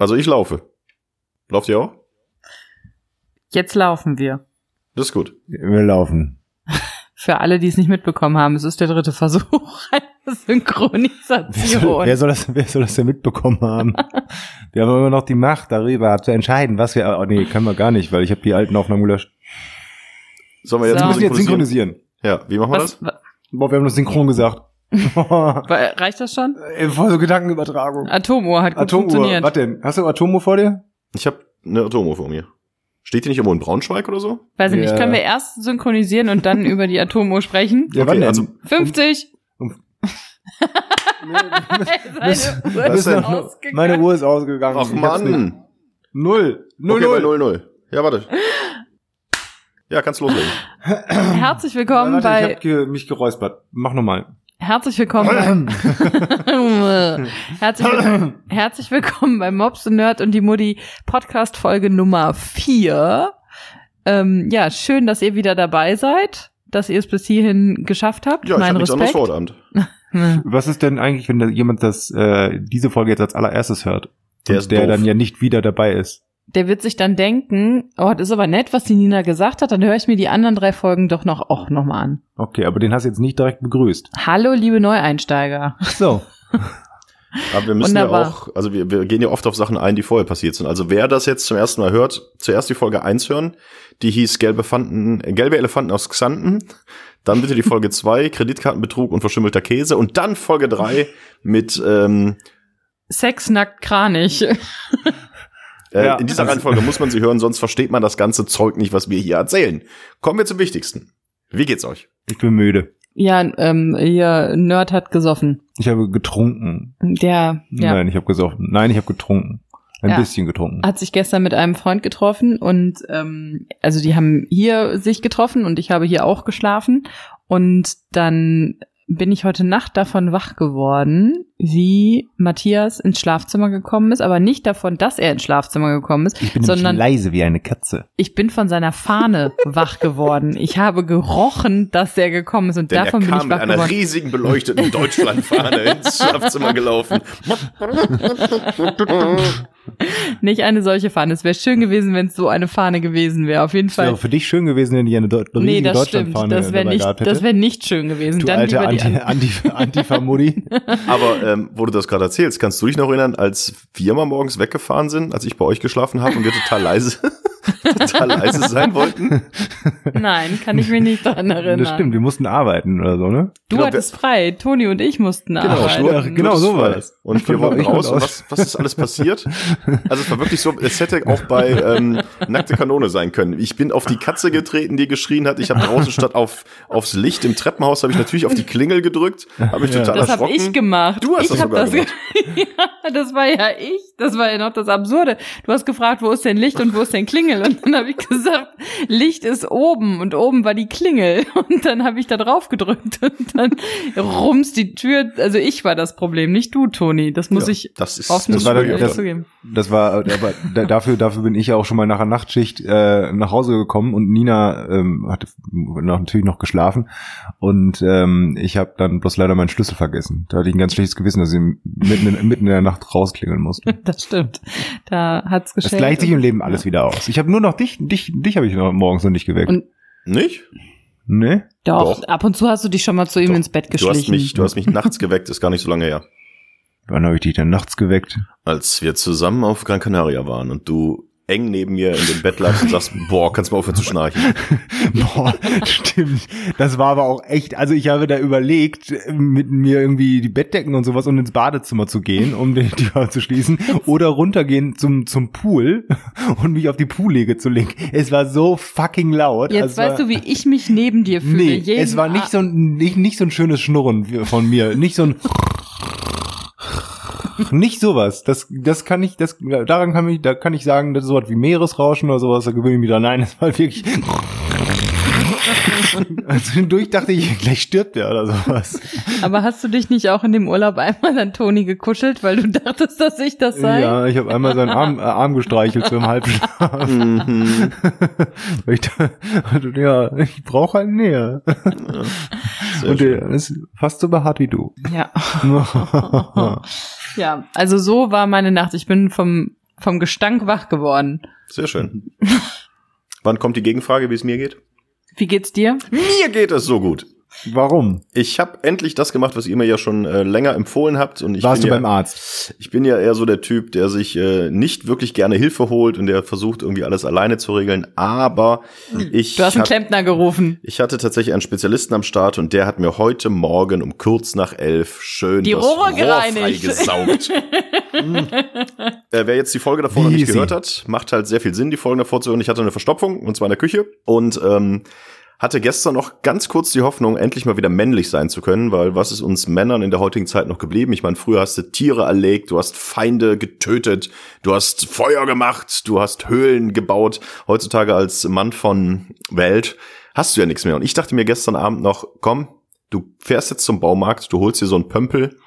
Also ich laufe. Lauft ihr auch? Jetzt laufen wir. Das ist gut. Wir laufen. Für alle, die es nicht mitbekommen haben, es ist der dritte Versuch einer Wer soll, Synchronisation. wer soll das, wer soll das denn mitbekommen haben? wir haben immer noch die Macht darüber zu entscheiden, was wir, oh nee, können wir gar nicht, weil ich habe die alten Aufnahmen gelöscht. Sollen wir jetzt So. Wir mal müssen jetzt synchronisieren. Ja, wie machen wir Was, das? Boah, wir haben das synchron gesagt. reicht das schon? Ey, Voll so Gedankenübertragung. Atomuhr hat gut Atomuhr. funktioniert. Was denn? Hast du Atomuhr vor dir? Ich habe eine Atomuhr vor mir. Steht die nicht irgendwo in Braunschweig oder so? Weiß ich nicht, Ja. können wir erst synchronisieren und dann über die Atomuhr sprechen? Ja, Okay, wann denn? also- 50! Um- Seine Uhr. Meine Uhr ist ausgegangen. Ach nicht. Mann. Null. Null, okay, null. 0-0. Ja, warte. Ja, kannst loslegen. Herzlich willkommen Warte, bei ich hab ge mich geräuspert. Mach nochmal. Herzlich willkommen bei herzlich, willkommen, herzlich willkommen bei Mobs und Nerd und die Mutti Podcast Folge Nummer 4. Ähm, ja, schön, dass ihr wieder dabei seid, dass ihr es bis hierhin geschafft habt. Ja, ich mein habe nichts anderes Respekt. vor, Abend. Was ist denn eigentlich, wenn da jemand das, äh, diese Folge jetzt als allererstes hört? Der und der doof. dann ja nicht wieder dabei ist. Der wird sich dann denken, oh, das ist aber nett, was die Nina gesagt hat, dann höre ich mir die anderen drei Folgen doch noch auch noch mal an. Okay, aber den hast du jetzt nicht direkt begrüßt. Hallo, liebe Neueinsteiger. Ach so. Aber wir müssen Wunderbar. ja auch, also wir, wir gehen ja oft auf Sachen ein, die vorher passiert sind. Also wer das jetzt zum ersten Mal hört, zuerst die Folge 1 hören, die hieß Gelbe, Fanten, äh, Gelbe Elefanten aus Xanten. Dann bitte die Folge 2, Kreditkartenbetrug und verschimmelter Käse. Und dann Folge 3 mit, ähm, Sex nackt Kranich. äh, Ja, in dieser also- Reihenfolge muss man sie hören, sonst versteht man das ganze Zeug nicht, was wir hier erzählen. Kommen wir zum Wichtigsten. Wie geht's euch? Ich bin müde. Ja, ähm, ihr Nerd hat gesoffen. Ich habe getrunken. Der, ja. Nein, ich habe gesoffen. Nein, ich habe getrunken. Ein Ja. bisschen getrunken. hat sich gestern mit einem Freund getroffen und ähm, also die haben hier sich getroffen und ich habe hier auch geschlafen und dann bin ich heute Nacht davon wach geworden, wie Matthias ins Schlafzimmer gekommen ist, aber nicht davon, dass er ins Schlafzimmer gekommen ist, Ich bin sondern leise wie eine Katze. ich bin von seiner Fahne wach geworden. Ich habe gerochen, dass er gekommen ist und Denn er davon bin kam ich mit wach einer geworden. riesigen beleuchteten Deutschlandfahne ins Schlafzimmer gelaufen. Nicht eine solche Fahne. Es wäre schön gewesen, wenn es so eine Fahne gewesen wäre. Auf jeden Es wäre Fall. für dich schön gewesen, wenn die eine riesige Nee, das stimmt. Deutschlandfahne Das wäre nicht, das wäre nicht schön gewesen. du Dann alte lieber die Anti, an- Anti, Antifa-Modi. Aber ähm, wo du das gerade erzählst, kannst du dich noch erinnern, als wir mal morgens weggefahren sind, als ich bei euch geschlafen habe und wir total leise, total leise sein wollten? Nein, kann ich mich nicht daran erinnern. das stimmt, wir mussten arbeiten oder so, ne? Du Genau, hattest frei. Toni und ich mussten Genau, arbeiten. nur- Ach, genau nur so das war das. Und wir wollten konnte raus und was, was ist alles passiert? Also es war wirklich so, es hätte auch bei ähm, Nackte Kanone sein können. Ich bin auf die Katze getreten, die geschrien hat. Ich habe draußen statt auf aufs Licht im Treppenhaus habe ich natürlich auf die Klingel gedrückt, habe mich Ja. total Das habe erschrocken. ich gemacht. Du hast ich das hab sogar das gemacht. ja, das war ja ich. Das war ja noch das Absurde. Du hast gefragt, wo ist denn Licht und wo ist denn Klingel? Und dann habe ich gesagt, Licht ist oben und oben war die Klingel. Und dann habe ich da drauf gedrückt und dann rums die Tür. Also ich war das Problem, nicht du, Toni. Das muss Ja, ich das ist offen das war das- zugeben. Das war, aber da- dafür, dafür bin ich ja auch schon mal nach der Nachtschicht äh, nach Hause gekommen und Nina ähm, hatte natürlich noch geschlafen und ähm, ich habe dann bloß leider meinen Schlüssel vergessen. Da hatte ich ein ganz schlechtes Gewissen, dass ich mitten in, mitten in der Nacht rausklingeln musste. Das stimmt. Da hat's Es geschehen. gleicht sich im Leben alles wieder aus. Ich habe nur noch dich, dich, dich habe ich noch morgens noch nicht geweckt. Und- Nicht? ne? Doch, Doch. ab und zu hast du dich schon mal zu ihm Doch. ins Bett Du hast geschlichen. mich, du hast mich nachts geweckt, ist gar nicht so lange her. Wann habe ich dich denn nachts geweckt? Als wir zusammen auf Gran Canaria waren und du eng neben mir in dem Bett lagst und sagst, boah, kannst du mal aufhören zu schnarchen. Boah, stimmt. Das war aber auch echt, also ich habe da überlegt, mit mir irgendwie die Bettdecken und sowas und ins Badezimmer zu gehen, um die Tür zu schließen, oder runtergehen zum, zum Pool und mich auf die Poollege zu legen. Es war so fucking laut. Jetzt Also weißt du, wie ich mich neben dir fühle. Nee, Jeden es war nicht so ein, nicht, nicht so ein schönes Schnurren von mir. Nicht so ein nicht sowas. Das, das kann ich, das, daran kann ich, da kann ich sagen, das ist sowas wie Meeresrauschen oder sowas, da gewöhne ich mich dran. Nein, das war wirklich. Also Zwischendurch dachte ich, gleich stirbt er oder sowas. Aber hast du dich nicht auch in dem Urlaub einmal an Toni gekuschelt, weil du dachtest, dass ich das sei? Ja, ich habe einmal seinen Arm, äh, Arm gestreichelt so im Halbschlaf. Mhm. Ich also, ja, ich brauche halt Nähe. Sehr Und schön. der ist fast so behaart wie du. Ja. ja, also so war meine Nacht. Ich bin vom vom Gestank wach geworden. Sehr schön. Wann kommt die Gegenfrage, wie es mir geht? Wie geht's dir? Mir geht es so gut. Warum? Ich habe endlich das gemacht, was ihr mir ja schon äh, länger empfohlen habt. Und ich Warst du bin ja, beim Arzt? Ich bin ja eher so der Typ, der sich äh, nicht wirklich gerne Hilfe holt und der versucht irgendwie alles alleine zu regeln. Aber ich, Du hast einen hab- Klempner gerufen. ich hatte tatsächlich einen Spezialisten am Start und der hat mir heute Morgen um kurz nach elf schön Die das Rohre Rohr gereinigt. freigesaugt. äh, wer jetzt die Folge davor noch Wie nicht sie. gehört hat, macht halt sehr viel Sinn, die Folgen davor zu hören. Ich hatte eine Verstopfung und zwar in der Küche und ähm, hatte gestern noch ganz kurz die Hoffnung, endlich mal wieder männlich sein zu können, weil was ist uns Männern in der heutigen Zeit noch geblieben? Ich meine, früher hast du Tiere erlegt, du hast Feinde getötet, du hast Feuer gemacht, du hast Höhlen gebaut. Heutzutage als Mann von Welt hast du ja nichts mehr. Und ich dachte mir gestern Abend noch, komm, du fährst jetzt zum Baumarkt, du holst dir so einen Pömpel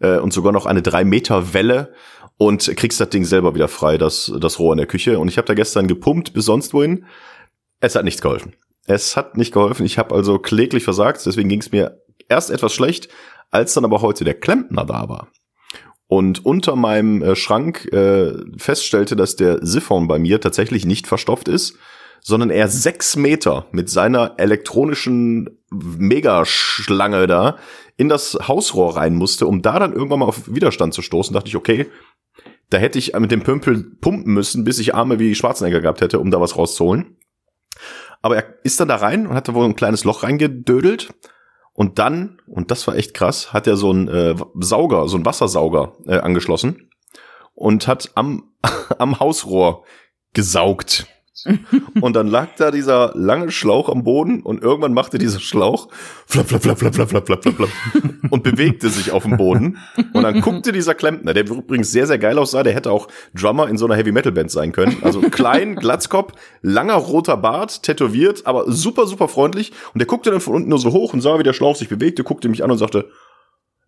äh, und sogar noch eine drei Meter Welle und kriegst das Ding selber wieder frei, das, das Rohr in der Küche. Und ich habe da gestern gepumpt bis sonst wohin. Es hat nichts geholfen. Es hat nicht geholfen. Ich habe also kläglich versagt. Deswegen ging es mir erst etwas schlecht, als dann aber heute der Klempner da war. Und unter meinem äh, Schrank äh, feststellte, dass der Siphon bei mir tatsächlich nicht verstopft ist, sondern er sechs Meter mit seiner elektronischen Megaschlange da in das Hausrohr rein musste, um da dann irgendwann mal auf Widerstand zu stoßen. dachte ich, okay, da hätte ich mit dem Pümpel pumpen müssen, bis ich Arme wie Schwarzenegger gehabt hätte, um da was rauszuholen. Aber er ist dann da rein und hat da wohl ein kleines Loch reingedödelt. Und dann, und das war echt krass, hat er so einen äh, Sauger, so einen Wassersauger äh, angeschlossen und hat am, am Hausrohr gesaugt. und dann lag da dieser lange Schlauch am Boden und irgendwann machte dieser Schlauch flap, flap, flap, flap, flap, flap, flap, flap und bewegte sich auf dem Boden. Und dann guckte dieser Klempner, der übrigens sehr, sehr geil aussah, der hätte auch Drummer in so einer Heavy-Metal-Band sein können. Also klein, Glatzkopf, langer roter Bart, tätowiert, aber super, super freundlich. Und der guckte dann von unten nur so hoch und sah, wie der Schlauch sich bewegte, guckte mich an und sagte,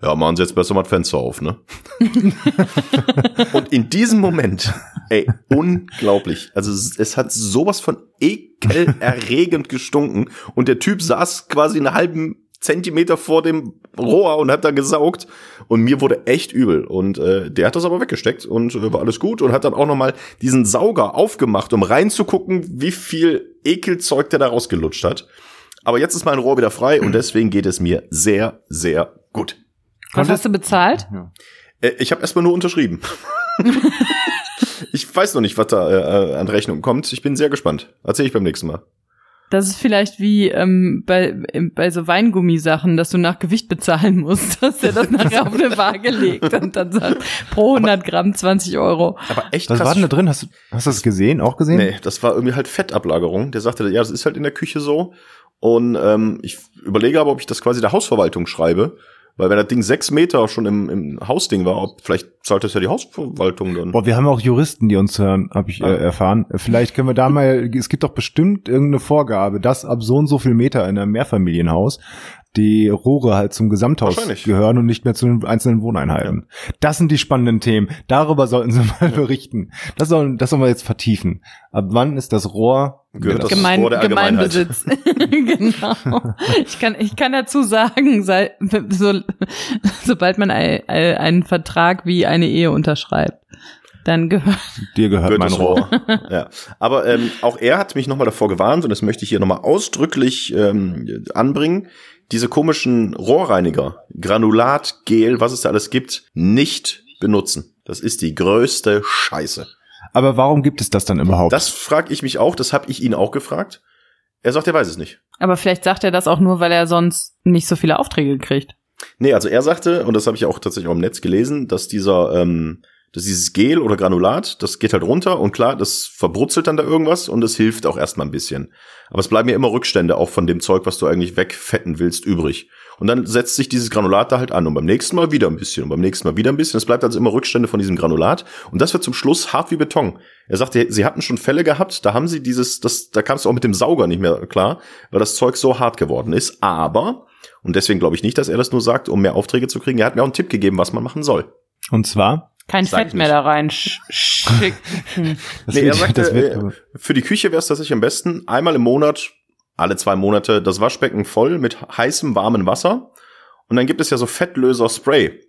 ja, machen Sie jetzt besser mal das Fenster auf, ne? und in diesem Moment, ey, unglaublich. Also es es hat sowas von ekelerregend gestunken und der Typ saß quasi einen halben Zentimeter vor dem Rohr und hat da gesaugt und mir wurde echt übel und äh, der hat das aber weggesteckt und äh, war alles gut und hat dann auch noch mal diesen Sauger aufgemacht, um reinzugucken, wie viel Ekelzeug der da rausgelutscht hat. Aber jetzt ist mein Rohr wieder frei und deswegen geht es mir sehr, sehr gut. Was hast du bezahlt? Äh, ich habe erstmal nur unterschrieben. ich weiß noch nicht, was da äh, an Rechnung kommt. Ich bin sehr gespannt. Erzähl ich beim nächsten Mal. Das ist vielleicht wie ähm, bei, bei so Weingummisachen, dass du nach Gewicht bezahlen musst, dass der das nachher auf eine Waage legt und dann sagt, pro 100 Gramm 20 Euro. Aber echt Was war denn da drin? Hast du, hast du das gesehen? Auch gesehen? Nee, das war irgendwie halt Fettablagerung. Der sagte, ja, das ist halt in der Küche so. Und ähm, ich überlege aber, ob ich das quasi der Hausverwaltung schreibe. Weil wenn das Ding sechs Meter schon im, im Hausding war, ob, vielleicht zahlt das ja die Hausverwaltung dann. Boah, wir haben auch Juristen, die uns hören, habe ich äh, erfahren. Vielleicht können wir da mal, es gibt doch bestimmt irgendeine Vorgabe, dass ab so und so viel Meter in einem Mehrfamilienhaus die Rohre halt zum Gesamthaus gehören und nicht mehr zu den einzelnen Wohneinheiten. Das sind die spannenden Themen. Darüber sollten Sie mal berichten. Das sollen, das sollen wir jetzt vertiefen. Ab wann ist das Rohr Gehört das Gemein, Rohr der. Gemeinbesitz. genau. Ich kann, ich kann dazu sagen, sei, so, sobald man ein, ein, einen Vertrag wie eine Ehe unterschreibt, dann gehört dir gehört Gehört mein das Rohr. ja. Aber ähm, auch er hat mich nochmal davor gewarnt und das möchte ich hier nochmal ausdrücklich ähm, anbringen. Diese komischen Rohrreiniger, Granulat, Gel, was es da alles gibt, nicht benutzen. Das ist die größte Scheiße. Aber warum gibt es das dann überhaupt? Das frage ich mich auch, das habe ich ihn auch gefragt. Er sagt, er weiß es nicht. Aber vielleicht sagt er das auch nur, weil er sonst nicht so viele Aufträge kriegt. Nee, also er sagte, und das habe ich auch tatsächlich auch im Netz gelesen, dass dieser, ähm, dass dieses Gel oder Granulat, das geht halt runter und klar, das verbrutzelt dann da irgendwas und das hilft auch erstmal ein bisschen. Aber es bleiben ja immer Rückstände auch von dem Zeug, was du eigentlich wegfetten willst, übrig. Und dann setzt sich dieses Granulat da halt an und beim nächsten Mal wieder ein bisschen und beim nächsten Mal wieder ein bisschen. Es bleibt also immer Rückstände von diesem Granulat und das wird zum Schluss hart wie Beton. Er sagte, sie hatten schon Fälle gehabt, da haben sie dieses, das, da kamst du auch mit dem Sauger nicht mehr klar, weil das Zeug so hart geworden ist. Aber, und deswegen glaube ich nicht, dass er das nur sagt, um mehr Aufträge zu kriegen, er hat mir auch einen Tipp gegeben, was man machen soll. Und zwar? Kein Sag Fett mehr da rein sch schicken. Das Nee, er sagte, das wird- äh, für die Küche wäre es tatsächlich am besten, einmal im Monat, alle zwei Monate, das Waschbecken voll mit heißem, warmem Wasser. Und dann gibt es ja so Fettlöser-Spray.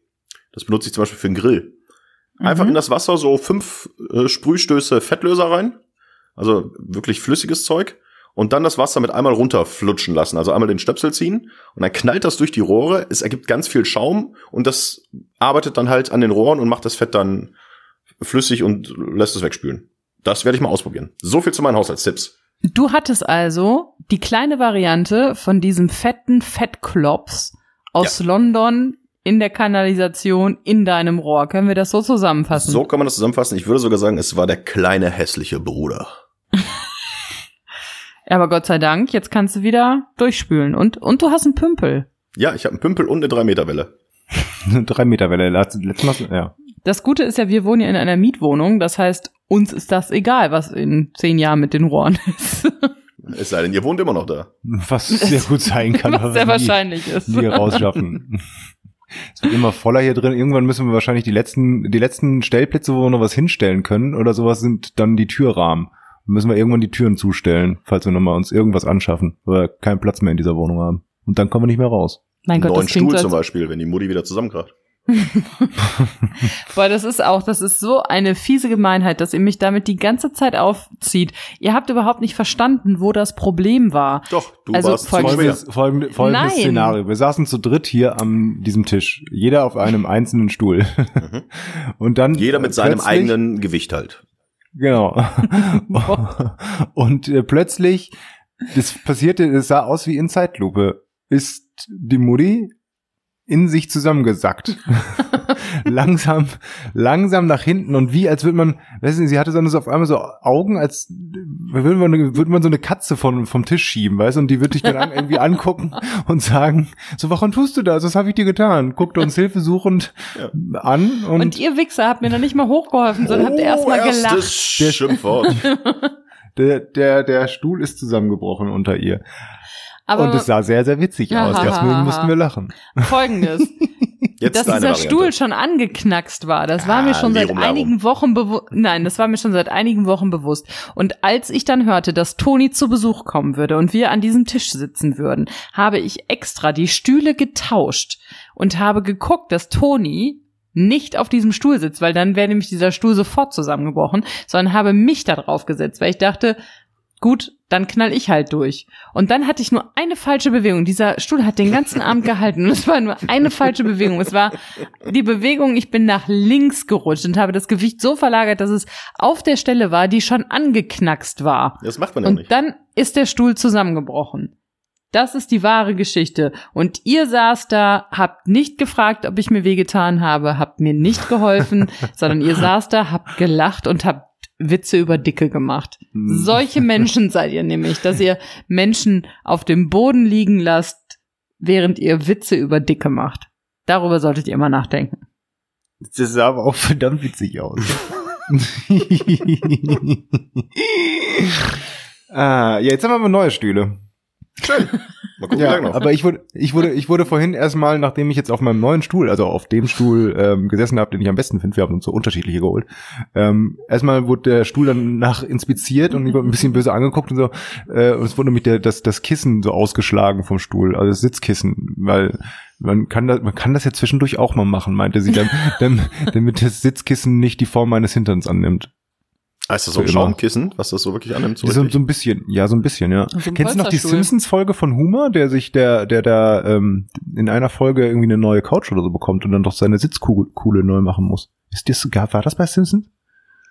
Das benutze ich zum Beispiel für den Grill. Einfach Mhm. in das Wasser so fünf äh, Sprühstöße Fettlöser rein. Also wirklich flüssiges Zeug. Und dann das Wasser mit einmal runterflutschen lassen. Also einmal den Stöpsel ziehen. Und dann knallt das durch die Rohre. Es ergibt ganz viel Schaum. Und das arbeitet dann halt an den Rohren und macht das Fett dann flüssig und lässt es wegspülen. Das werde ich mal ausprobieren. So viel zu meinen Haushaltstipps. Du hattest also die kleine Variante von diesem fetten Fettklops aus London in der Kanalisation in deinem Rohr. Können wir das so zusammenfassen? So kann man das zusammenfassen. Ich würde sogar sagen, es war der kleine hässliche Bruder. Aber Gott sei Dank, jetzt kannst du wieder durchspülen. Und, und du hast einen Pümpel. Ja, ich habe einen Pümpel und eine 3-Meter-Welle. Eine drei Meter Welle. Letzt- Letztes Mal, ja. Das Gute ist ja, wir wohnen ja in einer Mietwohnung. Das heißt, uns ist das egal, was in zehn Jahren mit den Rohren ist. Es sei denn, ihr wohnt immer noch da. Was sehr gut sein kann. was aber sehr nie- wahrscheinlich ist. nie rausschaffen. Es wird immer voller hier drin. Irgendwann müssen wir wahrscheinlich die letzten, die letzten Stellplätze, wo wir noch was hinstellen können oder sowas, sind dann die Türrahmen. Müssen wir irgendwann die Türen zustellen, falls wir nochmal uns irgendwas anschaffen, weil wir keinen Platz mehr in dieser Wohnung haben. Und dann kommen wir nicht mehr raus. Mein Gott, neuen das Stuhl so, zum Beispiel, wenn die Mutti wieder zusammenkracht. Boah, das ist auch, das ist so eine fiese Gemeinheit, dass ihr mich damit die ganze Zeit aufzieht. Ihr habt überhaupt nicht verstanden, wo das Problem war. Doch, du Also warst folgendes- folgende, folgendes Nein. Szenario. Wir saßen zu dritt hier an diesem Tisch. Jeder auf einem einzelnen Stuhl. Mhm. Und dann. Jeder mit seinem plötzlich- eigenen Gewicht halt. Genau. Und äh, plötzlich, das passierte, es sah aus wie in Zeitlupe, ist die Mutti in sich zusammengesackt. langsam, langsam nach hinten und wie, als würde man, weißt du, sie hatte so auf einmal so Augen, als würde man, würde man so eine Katze von, vom Tisch schieben, weißt du, und die würde dich dann an, irgendwie angucken und sagen, so, warum tust du das? Was habe ich dir getan? Guckt uns hilfesuchend an und, Und, ihr Wichser habt mir noch nicht mal hochgeholfen, sondern habt erstmal Oh, gelacht. Schimpfwort. der, der, der Stuhl ist zusammengebrochen unter ihr. Aber und es sah sehr, sehr witzig aus. Deswegen mussten wir lachen. folgendes. Jetzt dass dieser Variante. Stuhl schon angeknackst war, das war mir schon seit einigen Wochen bewusst. Nein, das war mir schon seit einigen Wochen bewusst. Und als ich dann hörte, dass Toni zu Besuch kommen würde und wir an diesem Tisch sitzen würden, habe ich extra die Stühle getauscht und habe geguckt, dass Toni nicht auf diesem Stuhl sitzt, weil dann wäre nämlich dieser Stuhl sofort zusammengebrochen, sondern habe mich da drauf gesetzt, weil ich dachte, gut, dann knall ich halt durch. Und dann hatte ich nur eine falsche Bewegung. Dieser Stuhl hat den ganzen Abend gehalten und es war nur eine falsche Bewegung. Es war die Bewegung, ich bin nach links gerutscht und habe das Gewicht so verlagert, dass es auf der Stelle war, die schon angeknackst war. Das macht man ja Und nicht. dann ist der Stuhl zusammengebrochen. Das ist die wahre Geschichte. Und ihr saß da, habt nicht gefragt, ob ich mir wehgetan habe, habt mir nicht geholfen, sondern ihr saß da, habt gelacht und habt Witze über Dicke gemacht. Hm. Solche Menschen seid ihr nämlich, dass ihr Menschen auf dem Boden liegen lasst, während ihr Witze über Dicke macht. Darüber solltet ihr immer nachdenken. Das sah aber auch verdammt witzig aus. ah, ja, jetzt haben wir neue Stühle. Schön. Mal gucken, wie Ja, lange noch. aber ich wurde, ich wurde, ich wurde vorhin erstmal, nachdem ich jetzt auf meinem neuen Stuhl, also auf dem Stuhl ähm, gesessen habe, den ich am besten finde, wir haben uns so unterschiedliche geholt. Ähm, erstmal wurde der Stuhl dann nach inspiziert und ich wurde ein bisschen böse angeguckt und so. Äh, und es wurde nämlich der, das, das Kissen so ausgeschlagen vom Stuhl, also das Sitzkissen, weil man kann das, man kann das ja zwischendurch auch mal machen, meinte sie, dann, dann, damit das Sitzkissen nicht die Form meines Hinterns annimmt. Ah, ist das so ein. Schaumkissen, was das so wirklich annimmt? So So, so ein bisschen, ja, so ein bisschen, ja. So ein Kennst du noch die. Simpsons-Folge von Homer, der sich, der, der da ähm, in einer Folge irgendwie eine neue Couch oder so bekommt und dann doch seine Sitzkuhle neu machen muss? Ist das, war das bei Simpsons?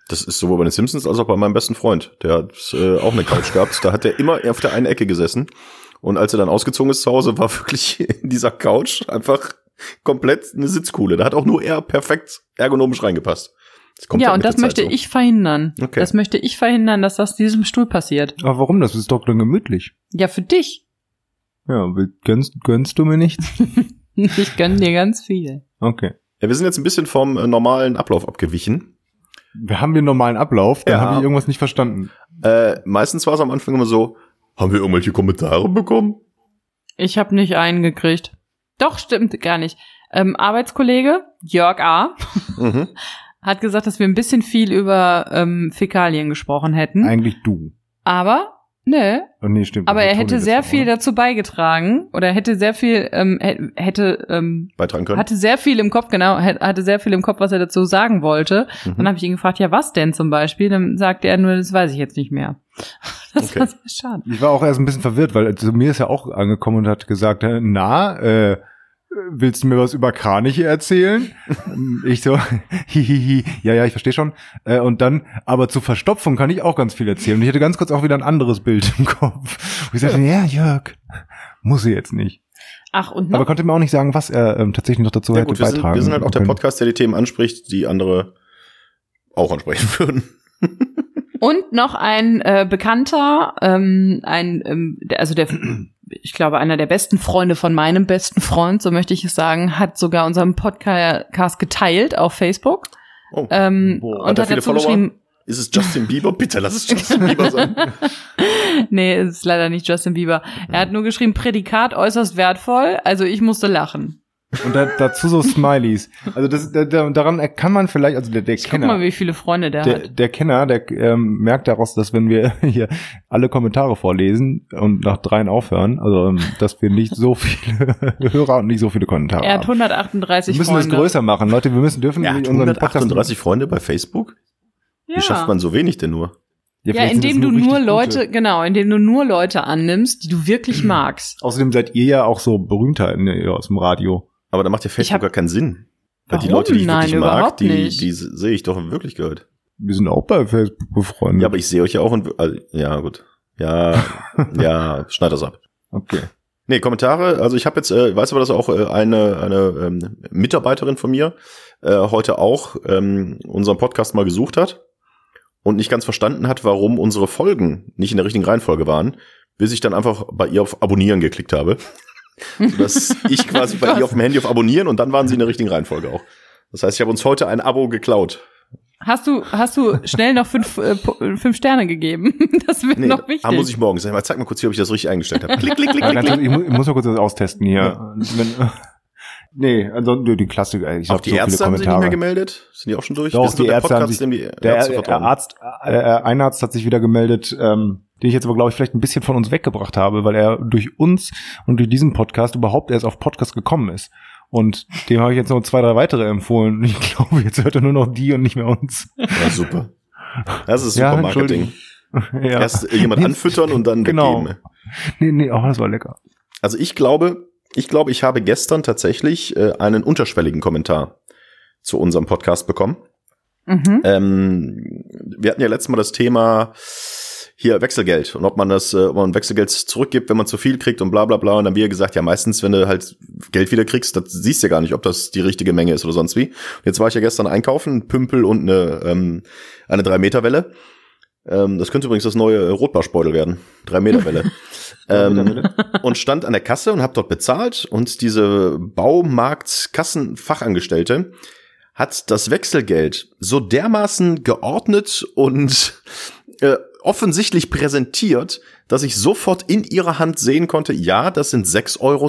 Das ist sowohl bei den Simpsons als auch bei meinem besten Freund. Der hat äh, auch eine Couch gehabt. Da hat er immer auf der einen Ecke gesessen. Und als er dann ausgezogen ist zu Hause, war wirklich in dieser Couch einfach komplett eine Sitzkuhle. Da hat auch nur er perfekt ergonomisch reingepasst. Ja, halt und das möchte so. ich verhindern. Okay. Das möchte ich verhindern, dass das diesem Stuhl passiert. Aber warum? Das ist doch dann gemütlich. Ja, für dich. Ja, gönnst, gönnst du mir nichts? Ich gönn dir ganz viel. Okay. Ja, wir sind jetzt ein bisschen vom äh, normalen Ablauf abgewichen. Wir haben den normalen Ablauf, dann Ja. habe ich irgendwas nicht verstanden. Äh, meistens war es am Anfang immer so, haben wir irgendwelche Kommentare bekommen? Ich habe nicht einen gekriegt. Doch, stimmt gar nicht. Ähm, Arbeitskollege Jörg A. Mhm. hat gesagt, dass wir ein bisschen viel über ähm, Fäkalien gesprochen hätten. Eigentlich du. Aber Nee, Oh, nee, stimmt. aber das er hätte Toni sehr viel Mal, dazu beigetragen oder hätte sehr viel, ähm, hä- hätte, ähm, Beitragen können. hatte sehr viel im Kopf, genau, hatte sehr viel im Kopf, was er dazu sagen wollte. Mhm. Dann habe ich ihn gefragt, ja, was denn zum Beispiel? Dann sagte er nur, das weiß ich jetzt nicht mehr. Das Okay. war sehr schade. Ich war auch erst ein bisschen verwirrt, weil zu mir ist ja auch angekommen und hat gesagt, äh, na, äh, willst du mir was über Kraniche erzählen? ich so, hihihi, ja, ja, ich verstehe schon. Äh, und dann, aber zur Verstopfung kann ich auch ganz viel erzählen. Und ich hatte ganz kurz auch wieder ein anderes Bild im Kopf. Und ich sagte, ja, Jörg, muss sie jetzt nicht. Ach, und Aber noch, konnte mir auch nicht sagen, was er ähm, tatsächlich noch dazu Ja hätte gut, wir sind, beitragen wir sind halt auch der. Podcast, der die Themen anspricht, die andere auch ansprechen würden. und noch ein äh, Bekannter, ähm, ein, ähm, der, also der, ich glaube, einer der besten Freunde von meinem besten Freund, so möchte ich es sagen, hat sogar unseren Podcast geteilt auf Facebook. Oh. Ähm, Boah. und Hat hat viele dazu Follower? geschrieben, Ist es Justin Bieber? Bitte lass es Justin Bieber sein. nee, es ist leider nicht Justin Bieber. Er hat nur geschrieben, Prädikat äußerst wertvoll, also ich musste lachen. Und da, dazu so Smileys. Also das, da, da, daran kann man vielleicht, also der, der Ich guck Kenner. mal, wie viele Freunde der, der, hat. der Kenner, der ähm, merkt daraus, dass wenn wir hier alle Kommentare vorlesen und nach dreien aufhören, also ähm, dass wir nicht so viele Hörer und nicht so viele Kommentare Er hat haben. 138 Wir müssen Freunde. das größer machen, Leute. Wir müssen dürfen Er hat unseren 138 Freunde bei Facebook? ja. Wie schafft man so wenig denn nur? Ja, sind indem das du nur Leute, gute. genau, indem du nur Leute annimmst, die du wirklich magst. Außerdem seid ihr ja auch so berühmter in, aus dem Radio. Aber da macht ja Facebook hab- gar keinen Sinn. Weil die? Leute, die ich Nein, wirklich mag, die, nicht. die sehe ich doch in Wirklichkeit. Wir sind auch bei Facebook befreundet. Ja, aber ich sehe euch ja auch in, also, ja gut. Ja, ja, schneid das ab. okay. Nee, Kommentare, also ich habe jetzt, äh, weiß aber, dass auch äh, eine, eine ähm, Mitarbeiterin von mir äh, heute auch ähm, unseren Podcast mal gesucht hat und nicht ganz verstanden hat, warum unsere Folgen nicht in der richtigen Reihenfolge waren, bis ich dann einfach bei ihr auf Abonnieren geklickt habe. Dass ich quasi bei ihr auf dem Handy auf Abonnieren und dann waren sie in der richtigen Reihenfolge auch. Das heißt, ich habe uns heute ein Abo geklaut. Hast du, hast du schnell noch fünf, äh, Po- fünf Sterne gegeben? Das wird Nee, noch wichtig. ah, muss ich morgen sagen. Mal zeig mal kurz hier, ob ich das richtig eingestellt habe. Klick, klick, klick, klick, ich, mu ich muss mal kurz das austesten hier. Wenn, nee, ansonsten die Klassiker. Ich Auch die so Ärzte haben sich nicht mehr gemeldet. Sind die auch schon durch? Doch, die der Ärzte haben Podcast, sich- dem die Der Ärzte. Arzt, äh, ein Arzt hat sich wieder gemeldet, ähm, den ich jetzt aber, glaube ich, vielleicht ein bisschen von uns weggebracht habe, weil er durch uns und durch diesen Podcast überhaupt erst auf Podcast gekommen ist. Und dem habe ich jetzt noch zwei, drei weitere empfohlen. Und ich glaube, jetzt hört er nur noch die und nicht mehr uns. Ja, super. Das ist Ja, super Marketing. ja. Erst jemand anfüttern und dann Genau. weggeben. Nee, nee, oh, das war lecker. Also ich glaube, ich glaube, ich habe gestern tatsächlich äh, einen unterschwelligen Kommentar zu unserem Podcast bekommen. Mhm. Ähm, wir hatten ja letztes Mal das Thema hier Wechselgeld und ob man das, äh, ob man Wechselgeld zurückgibt, wenn man zu viel kriegt und bla bla bla. Und dann haben wir gesagt, ja meistens, wenn du halt Geld wieder kriegst, das siehst du ja gar nicht, ob das die richtige Menge ist oder sonst wie. Und jetzt war ich ja gestern einkaufen, ein Pümpel und eine, ähm, eine 3-Meter-Welle. Ähm, das könnte übrigens das neue Rotbarschbeutel werden. 3-Meter-Welle. ähm, und stand an der Kasse und habe dort bezahlt und diese Baumarkt-Kassenfachangestellte hat das Wechselgeld so dermaßen geordnet und äh, offensichtlich präsentiert, dass ich sofort in ihrer Hand sehen konnte, ja, das sind 6,12 Euro.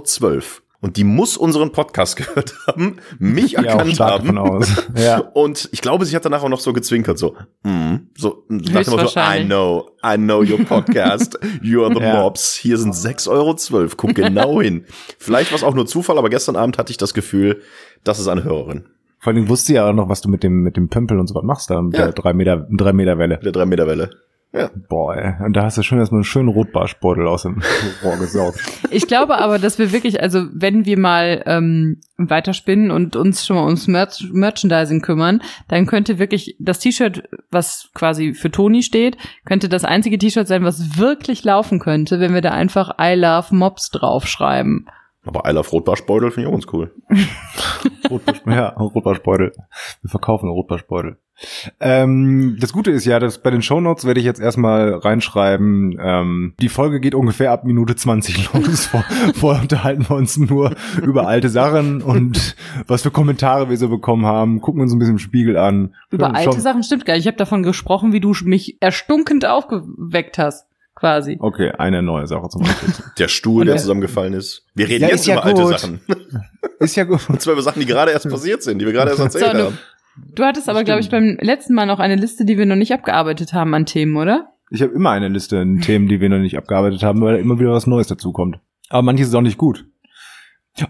Und die muss unseren Podcast gehört haben, mich Ja, erkannt haben. aus. Ja. Und ich glaube, sie hat danach auch noch so gezwinkert, so, mm, so nach dem Motto, I know, I know your podcast, you are the Ja. mobs, hier sind 6,12 Euro, guck genau hin. Vielleicht war es auch nur Zufall, aber gestern Abend hatte ich das Gefühl, das ist eine Hörerin. Vor allem wusste ja auch noch, was du mit dem, mit dem Pömpel und so was machst da, mit Ja. der drei Meter, drei Meter Welle. Mit der 3-Meter-Welle. Ja. Boah, ey. Und da hast du schön erstmal einen schönen Rotbarschbeutel aus dem Rohr gesaugt. Ich glaube aber, dass wir wirklich, also wenn wir mal ähm, weiterspinnen und uns schon mal ums Merch Merchandising kümmern, dann könnte wirklich das T-Shirt, was quasi für Toni steht, könnte das einzige T-Shirt sein, was wirklich laufen könnte, wenn wir da einfach I love Mobs draufschreiben. Aber I love Rotbarschbeutel finde ich auch ganz cool. Ja, Rotbarschbeutel. Wir verkaufen Rotbarschbeutel. Ähm, das Gute ist ja, dass bei den Shownotes werde ich jetzt erstmal reinschreiben, ähm, die Folge geht ungefähr ab Minute 20 los. Vor, vorher unterhalten wir uns nur über alte Sachen und was für Kommentare wir so bekommen haben, gucken uns ein bisschen im Spiegel an. Über alte Sachen stimmt gar nicht. Ich habe davon gesprochen, wie du mich erstunkend aufgeweckt hast, quasi. Okay, eine neue Sache zum Beispiel. Der Stuhl, der der- zusammengefallen ist. Wir reden Ja, jetzt ist ja über alte gut. Sachen. Ist ja gut. Und zwar über Sachen, die gerade erst passiert sind, die wir gerade erst erzählt So, du- haben. Du hattest aber, glaube ich, beim letzten Mal noch eine Liste, die wir noch nicht abgearbeitet haben an Themen, oder? Ich habe immer eine Liste an Themen, die wir noch nicht abgearbeitet haben, weil da immer wieder was Neues dazukommt. Aber manches ist auch nicht gut.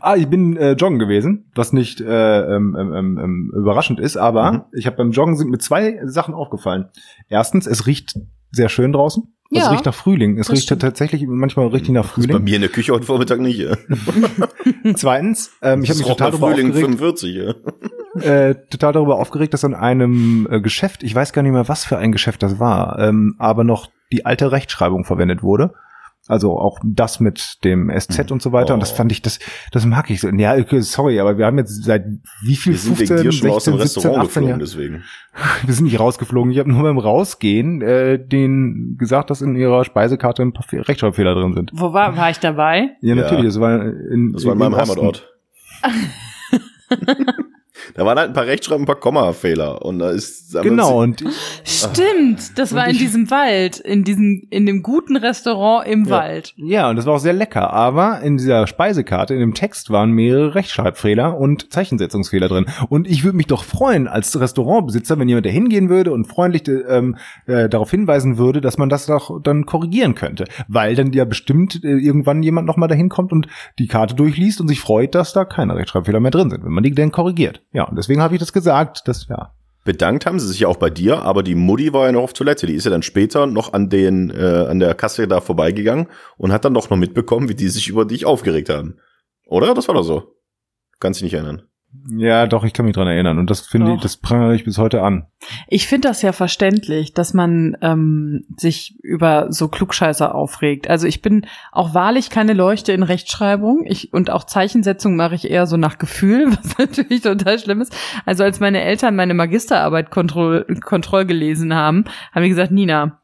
Ah, ich bin äh, joggen gewesen, was nicht äh, ähm, ähm, ähm, überraschend ist, aber Mhm. ich habe beim Joggen sind mir zwei Sachen aufgefallen. Erstens, es riecht sehr schön draußen. Ja, es riecht nach Frühling. Es das riecht stimmt. tatsächlich manchmal richtig nach Das ist bei Frühling. mir in der Küche heute Vormittag nicht. Ja. Zweitens, ähm, ich habe mich total darüber Frühling aufgeregt, 45. Ja. äh, total darüber aufgeregt, dass an einem äh, Geschäft, ich weiß gar nicht mehr, was für ein Geschäft das war, ähm, aber noch die alte Rechtschreibung verwendet wurde. Also auch das mit dem SZ und so weiter. Und das Oh. fand ich, das, das mag ich so. Ja, sorry, aber wir haben jetzt seit wie viel? Wir sind wegen dir schon mal aus dem 16, Restaurant 18 geflogen, Jahren. deswegen. Wir sind nicht rausgeflogen. Ich habe nur beim Rausgehen äh, den gesagt, dass in ihrer Speisekarte ein paar Fe- Rechtschreibfehler drin sind. Wo war, war ich dabei? Ja, Ja. natürlich. Das war in, Das war in meinem. Heimatort. da waren halt ein paar Rechtschreibungen, ein paar Kommafehler. Und da ist Genau. Und Stimmt, das war Und in diesem Wald, in diesem, in dem guten Restaurant im Ja. Wald. Ja, und das war auch sehr lecker. Aber in dieser Speisekarte, in dem Text waren mehrere Rechtschreibfehler und Zeichensetzungsfehler drin. Und ich würde mich doch freuen als Restaurantbesitzer, wenn jemand da hingehen würde und freundlich ähm, äh, darauf hinweisen würde, dass man das doch dann korrigieren könnte. Weil dann ja bestimmt äh, irgendwann jemand nochmal dahin kommt und die Karte durchliest und sich freut, dass da keine Rechtschreibfehler mehr drin sind, wenn man die denn korrigiert. Ja, und deswegen habe ich das gesagt, dass, ja. Bedankt haben sie sich ja auch bei dir, aber die Mutti war ja noch auf Toilette. Die ist ja dann später noch an den äh, an der Kasse da vorbeigegangen und hat dann doch noch mitbekommen, wie die sich über dich aufgeregt haben. Oder? Das war doch so. Kannst dich nicht erinnern. Ja, doch, ich kann mich dran erinnern. Und das finde ich, das prangere ich bis heute an. Ich finde das ja verständlich, dass man ähm, sich über so Klugscheißer aufregt. Also ich bin auch wahrlich keine Leuchte in Rechtschreibung. Ich, und auch Zeichensetzung mache ich eher so nach Gefühl, was natürlich total schlimm ist. Also als meine Eltern meine Magisterarbeit kontroll, kontroll gelesen haben, haben die gesagt, Nina,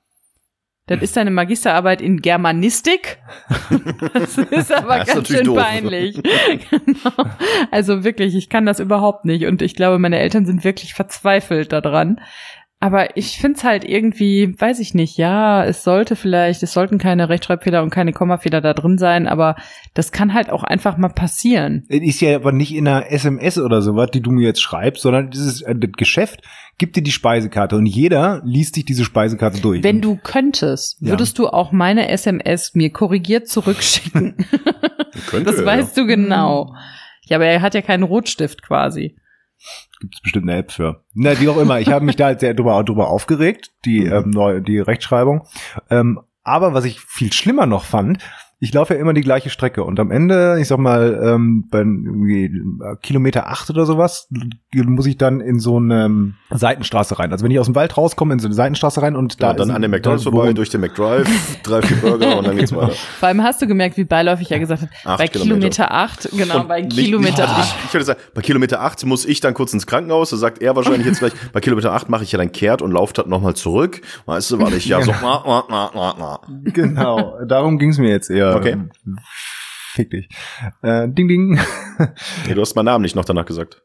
das ist deine Magisterarbeit in Germanistik. Das ist aber Das ganz schön doof. peinlich. genau. Also wirklich, ich kann das überhaupt nicht. Und ich glaube, meine Eltern sind wirklich verzweifelt daran. Aber ich find's halt irgendwie, weiß ich nicht, ja, es sollte vielleicht, es sollten keine Rechtschreibfehler und keine Kommafehler da drin sein, aber das kann halt auch einfach mal passieren. Es ist ja aber nicht in einer SMS oder sowas, die du mir jetzt schreibst, sondern dieses das Geschäft gibt dir die Speisekarte und jeder liest sich diese Speisekarte durch. Wenn du könntest, Ja. würdest du auch meine SMS mir korrigiert zurückschicken. Könnte, das ja. weißt du genau. Ja, aber er hat ja keinen Rotstift quasi. Gibt's bestimmt eine App für. Na, wie auch immer. Ich habe mich da halt sehr drüber, drüber aufgeregt, die, Mhm. ähm, neu, die Rechtschreibung. Ähm, aber was ich viel schlimmer noch fand, ich laufe ja immer die gleiche Strecke und am Ende, ich sag mal, ähm, bei irgendwie Kilometer acht oder sowas, muss ich dann in so eine ähm, Seitenstraße rein. Also wenn ich aus dem Wald rauskomme, in so eine Seitenstraße rein und da Ja, dann ist- an der McDonalds vorbei, durch den McDrive, drei, vier Burger und dann geht's Genau. weiter. Vor allem hast du gemerkt, wie beiläufig er gesagt hat, Acht bei Kilometer. Acht, genau, Und bei nicht- Kilometer nicht, also acht. Ich, ich würde sagen, bei Kilometer 8 muss ich dann kurz ins Krankenhaus. Da sagt er wahrscheinlich jetzt gleich, bei Kilometer 8 mache ich ja dann kehrt und laufe dann nochmal zurück. Weißt du, weil ich ja so, na, na, na, na, na. Genau, darum ging's mir jetzt eher. Okay. Fick dich. Äh, ding, ding. Nee, du hast meinen Namen nicht noch danach gesagt.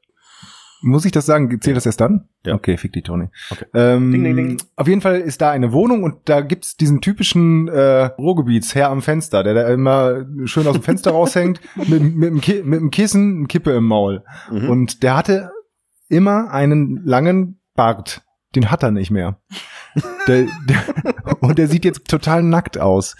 Muss ich das sagen? Zählt das erst dann? Ja. Okay, fick dich, Tony. Okay. Ähm, Ding, ding, ding. Auf jeden Fall ist da eine Wohnung und da gibt's diesen typischen äh, Ruhrgebietsherr am Fenster, der da immer schön aus dem Fenster raushängt, mit, mit, Ki mit dem Kissen, eine Kippe im Maul. Mhm. Und der hatte immer einen langen Bart. Den hat er nicht mehr. der, der, und der sieht jetzt total nackt aus.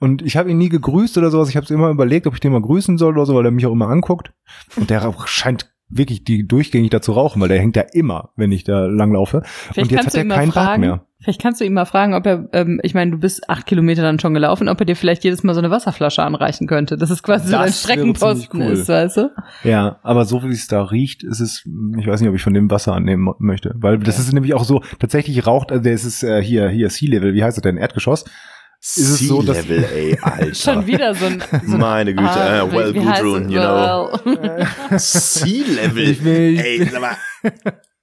Und ich habe ihn nie gegrüßt oder sowas. Ich habe immer überlegt, ob ich den mal grüßen soll oder so, weil er mich auch immer anguckt. Und der scheint wirklich die durchgängig da zu rauchen, weil der hängt da immer, wenn ich da langlaufe. Vielleicht und jetzt hat er keinen Bart fragen, mehr. vielleicht kannst du ihn mal fragen, ob er, ähm, ich meine, du bist acht Kilometer dann schon gelaufen, ob er dir vielleicht jedes Mal so eine Wasserflasche anreichen könnte. Das ist quasi so ein Das Streckenposten cool. ist, weißt du? Ja, aber so wie es da riecht, ist es, ich weiß nicht, ob ich von dem Wasser annehmen möchte, weil das ist nämlich auch so, tatsächlich raucht, also es ist äh, hier, hier Sea Level, wie heißt das denn, Erdgeschoss? Ist es so, dass- Sea-Level, ey, Alter. Schon wieder so ein, so ein Meine Güte, Ah, äh, well, Gudrun, you know. Well. Sea-Level. Ich will- Ey, sag mal.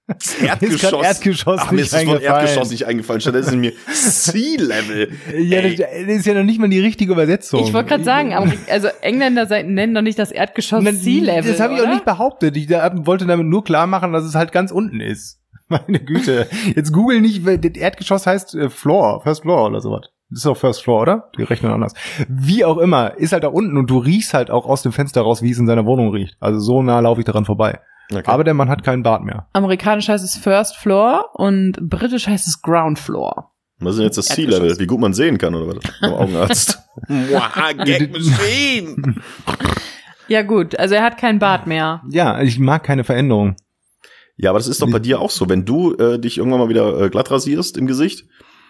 Das Mir ist Erdgeschoss. Erdgeschoss Ach, mir ist das Wort. Erdgeschoss nicht eingefallen. Stattdessen mir Sea-Level. Ja, das, das ist ja noch nicht mal die richtige Übersetzung. Ich wollte gerade sagen, aber also Engländer nennen doch nicht das Erdgeschoss Na, Sea Level. Das habe ich auch nicht behauptet. Ich wollte damit nur klar machen, dass es halt ganz unten ist. Meine Güte. Jetzt google nicht, weil das Erdgeschoss heißt äh, Floor, First Floor oder sowas. Das ist auch First Floor, oder? Die rechnen anders. Wie auch immer, ist halt da unten und du riechst halt auch aus dem Fenster raus, wie es in seiner Wohnung riecht. Also so nah laufe ich daran vorbei. Okay. Aber der Mann hat keinen Bart mehr. Amerikanisch heißt es First Floor und britisch heißt es Ground Floor. Was ist denn jetzt das. Sea-Level? Wie gut man sehen kann, oder was? Beim Augenarzt. Gag Machine. Ja gut, also er hat kein Bart mehr. Ja, ich mag keine Veränderung. Ja, aber das ist doch bei dir auch so. Wenn du äh, dich irgendwann mal wieder äh, glatt rasierst im Gesicht,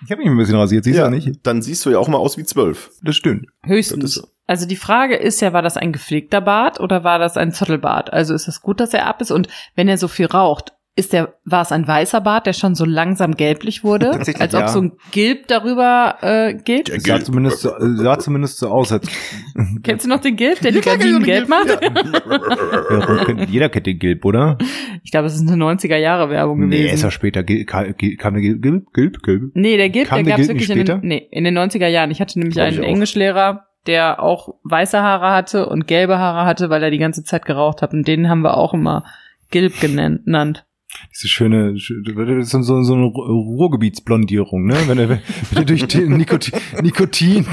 Ich habe mich ein bisschen rasiert, siehst du ja. nicht? dann siehst du ja auch mal aus wie zwölf. Das stimmt. Das Höchstens. ist so. Also die Frage ist ja, war das ein gepflegter Bart oder war das ein Zottelbart? Also ist es gut, dass er ab ist und wenn er so viel raucht, ist der, war es ein weißer Bart, der schon so langsam gelblich wurde? Als ob ja. so ein Gilb darüber äh, geht? Der Sah zumindest, so, äh, sah zumindest so aus, als Kennst du noch den Gilb, der die Gardinen gelb macht? ja, jeder kennt den Gilb, oder? Ich glaube, es ist eine 90er-Jahre-Werbung Nee, ist gewesen. ja später. Gil- ka- Gil- Kam der Gilb? Gilb? Gilb? Gilb? Nee, der Gilb, Kam der der gab's Gilb nicht wirklich in den, nee, in den 90er Jahren. Ich hatte nämlich einen. Englischlehrer, der auch weiße Haare hatte und gelbe Haare hatte, weil er die ganze Zeit geraucht hat. Und den haben wir auch immer Gilb genannt. Diese schöne, ist so, so eine Ruhrgebietsblondierung, ne? Wenn du, wenn du durch Nikotin, Nikotin,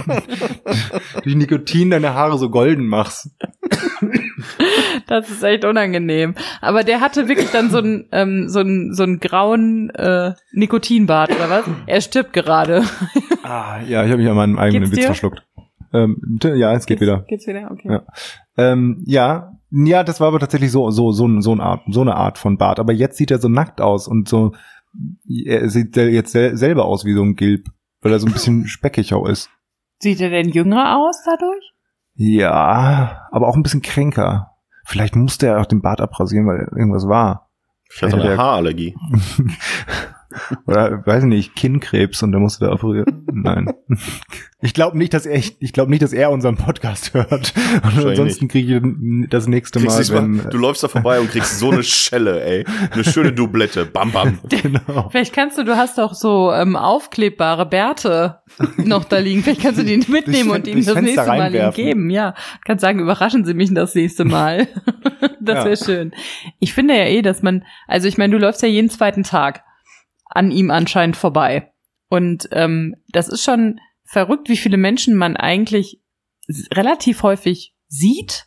durch Nikotin deine Haare so golden machst. Das ist echt unangenehm. Aber der hatte wirklich dann so einen, ähm, so einen, so einen grauen äh, Nikotinbart oder was? Er stirbt gerade. Ah, ja, ich habe mich an meinem eigenen Geht's Witz verschluckt. Ähm, ja, es geht wieder. Geht's wieder? Okay. Ja. Ähm, ja, ja, das war aber tatsächlich so so so so eine Art so eine Art von Bart. Aber jetzt sieht er so nackt aus und so. Er sieht jetzt sel selber aus wie so ein Gilb, weil er so ein bisschen speckig auch ist. Sieht er denn jünger aus dadurch? Ja, aber auch ein bisschen kränker. Vielleicht musste er auch den Bart abrasieren, weil irgendwas war. Vielleicht eine hat er- Haarallergie. Oder weiß ich nicht, Kinnkrebs und der musste da operieren. Nein. Ich glaube nicht, dass er ich, ich glaube nicht, dass er unseren Podcast hört. Und ansonsten kriege ich das nächste Mal, nicht mal, wenn du läufst da vorbei und kriegst so eine Schelle, ey. Eine schöne Doublette. Bam, bam. genau. Vielleicht kannst du, du hast doch so ähm, aufklebbare Bärte noch da liegen. Vielleicht kannst du die mitnehmen und ihnen das nächste Mal geben. Ja, kannst sagen, überraschen Sie mich das nächste Mal. das Ja. wäre schön. Ich finde ja eh, dass man, also ich meine, du läufst ja jeden zweiten Tag an ihm anscheinend vorbei. Und ähm, das ist schon verrückt, wie viele Menschen man eigentlich relativ häufig sieht,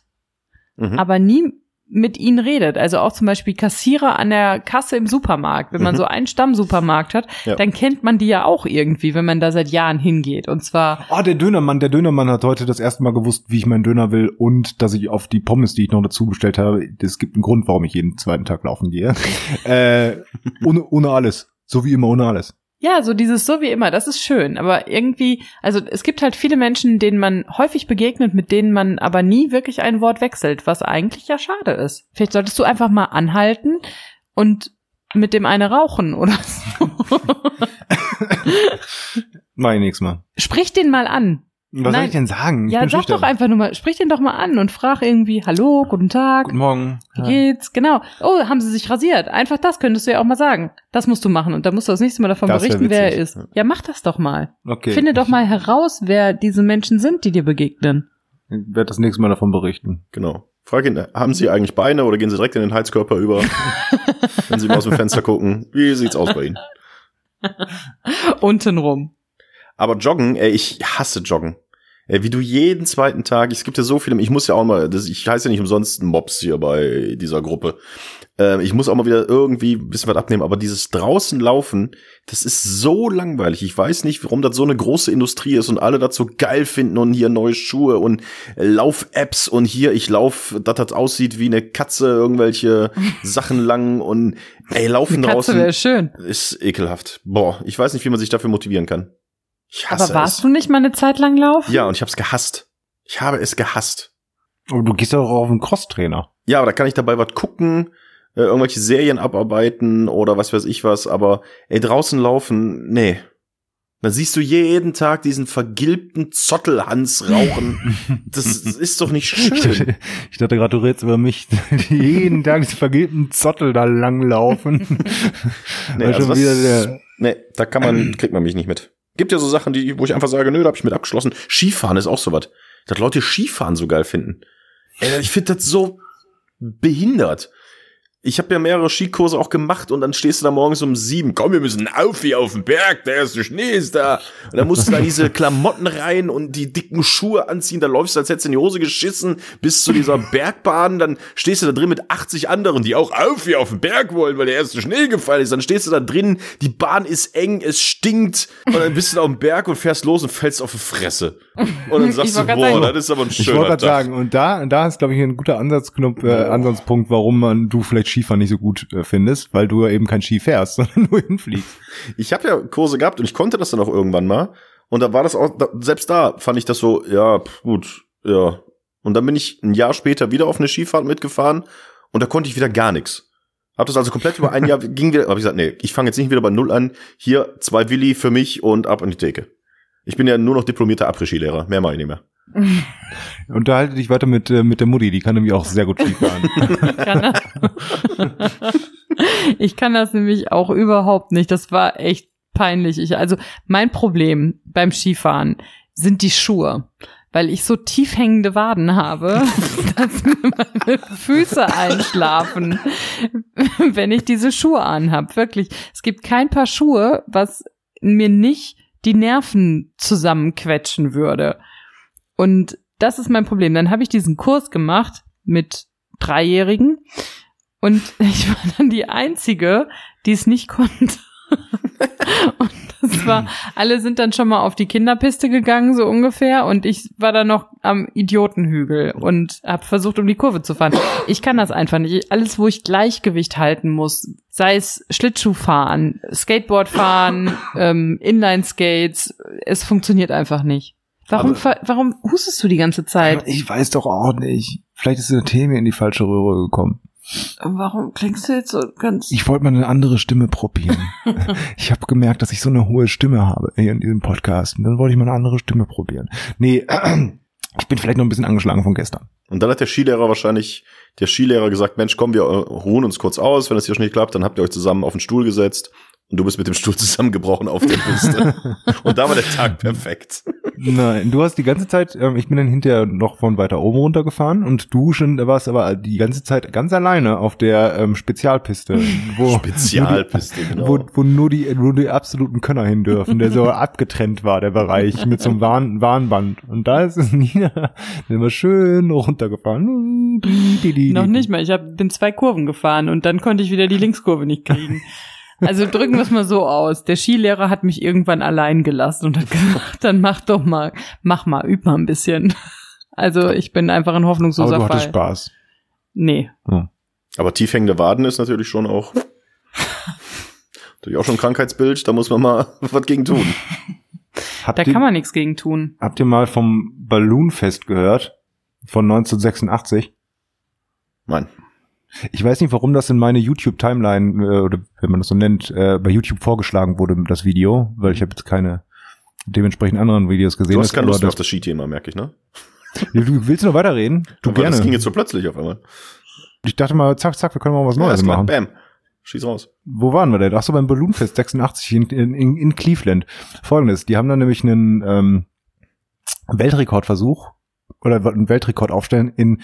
Mhm. aber nie mit ihnen redet. Also auch zum Beispiel Kassierer an der Kasse im Supermarkt. Wenn man Mhm. so einen Stammsupermarkt hat, Ja. dann kennt man die ja auch irgendwie, wenn man da seit Jahren hingeht. Und zwar, Oh, der Dönermann, der Dönermann hat heute das erste Mal gewusst, wie ich meinen Döner will und dass ich auf die Pommes, die ich noch dazu bestellt habe, es gibt einen Grund, warum ich jeden zweiten Tag laufen gehe. äh, ohne, ohne alles. So wie immer ohne alles. ja, so dieses so wie immer, das ist schön. Aber irgendwie, also es gibt halt viele Menschen, denen man häufig begegnet, mit denen man aber nie wirklich ein Wort wechselt, was eigentlich ja schade ist. Vielleicht solltest du einfach mal anhalten und mit dem eine rauchen oder so. Mach ich nächstes Mal. Sprich den mal an. Was soll Nein. ich denn sagen? Ich ja, bin sag schüchtern. doch einfach nur mal, sprich den doch mal an und frag irgendwie, hallo, guten Tag, Guten Morgen. wie geht's? Genau. Oh, haben sie sich rasiert? Einfach das könntest du ja auch mal sagen. Das musst du machen und dann musst du das nächste Mal davon Das berichten, wer er ist. Ja, mach das doch mal. Okay. Finde doch mal heraus, wer diese Menschen sind, die dir begegnen. Ich werde das nächste Mal davon berichten. Genau. Frag ihn, haben Sie eigentlich Beine oder gehen Sie direkt in den Heizkörper über? Wenn Sie mal aus dem Fenster gucken. Wie sieht's aus bei Ihnen? Untenrum. Aber Joggen, ey, ich hasse Joggen. Ey, wie du jeden zweiten Tag, es gibt ja so viele, ich muss ja auch mal, das, ich heiße ja nicht umsonst Mobs hier bei dieser Gruppe. Ähm, ich muss auch mal wieder irgendwie ein bisschen was abnehmen, aber dieses draußen laufen, das ist so langweilig. Ich weiß nicht, warum das so eine große Industrie ist und alle das so geil finden und hier neue Schuhe und Lauf-Apps und hier, ich lauf, dass das aussieht wie eine Katze, irgendwelche Sachen lang und ey, laufen Katze draußen wäre schön. ist ekelhaft. Boah, ich weiß nicht, wie man sich dafür motivieren kann. Ich hasse Aber warst es. du nicht mal eine Zeit lang laufen? Ja, und ich habe es gehasst. Ich habe es gehasst. Aber du gehst doch auch auf einen Crosstrainer. Ja, aber da kann ich dabei was gucken, äh, irgendwelche Serien abarbeiten oder was weiß ich was, aber ey, draußen laufen, nee. Dann siehst du jeden Tag diesen vergilbten Zottelhans rauchen. Das ist doch nicht Ich schön. dachte, ich dachte gerade, du redest über mich, jeden Tag diese vergilbten Zottel da langlaufen. Nee, also schon das, wieder der, nee, da kann man, kriegt man mich nicht mit. Gibt ja so Sachen, die, wo ich einfach sage, nö, da hab ich mit abgeschlossen. Skifahren ist auch so was. Dass Leute Skifahren so geil finden. Ey, ich finde das so behindert. Ich habe ja mehrere Skikurse auch gemacht und dann stehst du da morgens um sieben, komm, wir müssen auf hier auf den Berg, der erste Schnee ist da. Und dann musst du da diese Klamotten rein und die dicken Schuhe anziehen, da läufst du, als hättest du in die Hose geschissen, bis zu dieser Bergbahn, dann stehst du da drin mit 80 anderen, die auch auf hier auf den Berg wollen, weil der erste Schnee gefallen ist. Dann stehst du da drin, die Bahn ist eng, es stinkt und dann bist du da auf dem Berg und fährst los und fällst auf die Fresse. Und dann sagst du, boah, sagen, das ist aber ein Ich wollte schöner gerade Tag. sagen, und da, da ist, glaube ich, ein guter Ansatzknopf, äh, Ansatzpunkt, warum man du vielleicht Skifahren nicht so gut äh, findest, weil du ja eben kein Ski fährst, sondern nur hinfliegst. Ich habe ja Kurse gehabt und ich konnte das dann auch irgendwann mal. Und da war das auch, da, selbst da fand ich das so, ja, gut, ja. Und dann bin ich ein Jahr später wieder auf eine Skifahrt mitgefahren und da konnte ich wieder gar nichts. Hab das also komplett über ein Jahr ging wieder, hab ich gesagt, nee, ich fange jetzt nicht wieder bei Null an. Hier zwei Willi für mich und ab in die Theke. Ich bin ja nur noch diplomierter Après-Ski-Lehrer, mehr mache ich nicht mehr. Unterhalte dich weiter mit, äh, mit der Mutti, die kann nämlich auch sehr gut Skifahren. kann das. ich kann das nämlich auch überhaupt nicht. Das war echt peinlich. Ich, also mein Problem beim Skifahren sind die Schuhe. Weil ich so tief hängende Waden habe, dass mir meine Füße einschlafen, wenn ich diese Schuhe anhab. Wirklich. Es gibt kein Paar Schuhe, was mir nicht die Nerven zusammenquetschen würde. Und das ist mein Problem. Dann habe ich diesen Kurs gemacht mit Dreijährigen und ich war dann die Einzige, die es nicht konnte. und das war, alle sind dann schon mal auf die Kinderpiste gegangen, so ungefähr, und ich war dann noch am Idiotenhügel und habe versucht, um die Kurve zu fahren. Ich kann das einfach nicht. Alles, wo ich Gleichgewicht halten muss, sei es Schlittschuhfahren, Skateboardfahren, ähm, Inline-Skates, es funktioniert einfach nicht. Warum, Aber- warum hustest du die ganze Zeit? ich weiß doch auch nicht. Vielleicht ist der Tee mir in die falsche Röhre gekommen. Warum klingst du jetzt so ganz... Ich wollte mal eine andere Stimme probieren. ich habe gemerkt, dass ich so eine hohe Stimme habe hier in diesem Podcast. Und dann wollte ich mal eine andere Stimme probieren. Nee, ich bin vielleicht noch ein bisschen angeschlagen von gestern. Und dann hat der Skilehrer wahrscheinlich, der Skilehrer gesagt, Mensch, komm, wir ruhen uns kurz aus, wenn das hier schon nicht klappt, dann habt ihr euch zusammen auf den Stuhl gesetzt und du bist mit dem Stuhl zusammengebrochen auf der Piste. und da war der Tag perfekt. Nein, du hast die ganze Zeit, ähm, ich bin dann hinterher noch von weiter oben runtergefahren und du schon da warst aber die ganze Zeit ganz alleine auf der ähm, Spezialpiste, wo Spezialpiste, genau. wo, wo nur die wo die absoluten Könner hin dürfen, der so abgetrennt war, der Bereich mit so einem Warn, Warnband. Und da ist es Nina immer schön runtergefahren. Noch nicht mal. Ich hab, bin zwei Kurven gefahren und dann konnte ich wieder die Linkskurve nicht kriegen. Also drücken wir es mal so aus. Der Skilehrer hat mich irgendwann allein gelassen und hat gesagt, dann mach doch mal, mach mal, üb mal ein bisschen. Also ich bin einfach ein Aber hoffnungsloser du hattest Fall. Spaß. Nee. Aber tiefhängende Waden ist natürlich schon auch, natürlich auch schon ein Krankheitsbild, da muss man mal was gegen tun. Habt Da ihr, kann man nichts gegen tun. habt ihr mal vom Balloonfest gehört? Von 1986? Nein. Ich weiß nicht, warum das in meine YouTube-Timeline, äh, oder wenn man das so nennt, äh, bei YouTube vorgeschlagen wurde, das Video, weil ich habe jetzt keine dementsprechend anderen Videos gesehen. Du hast keine Lust mehr das, auf das Skithema, merke ich, ne? du willst noch weiterreden? Du Aber gerne. Das ging jetzt so plötzlich auf einmal. Ich dachte mal, zack, zack, wir können mal was Neues klar. machen. Bam. Schieß raus. Wo waren wir denn? Ach so, beim Balloonfest 86 in, in, in Cleveland. Folgendes, die haben dann nämlich einen ähm, Weltrekordversuch oder einen Weltrekord aufstellen in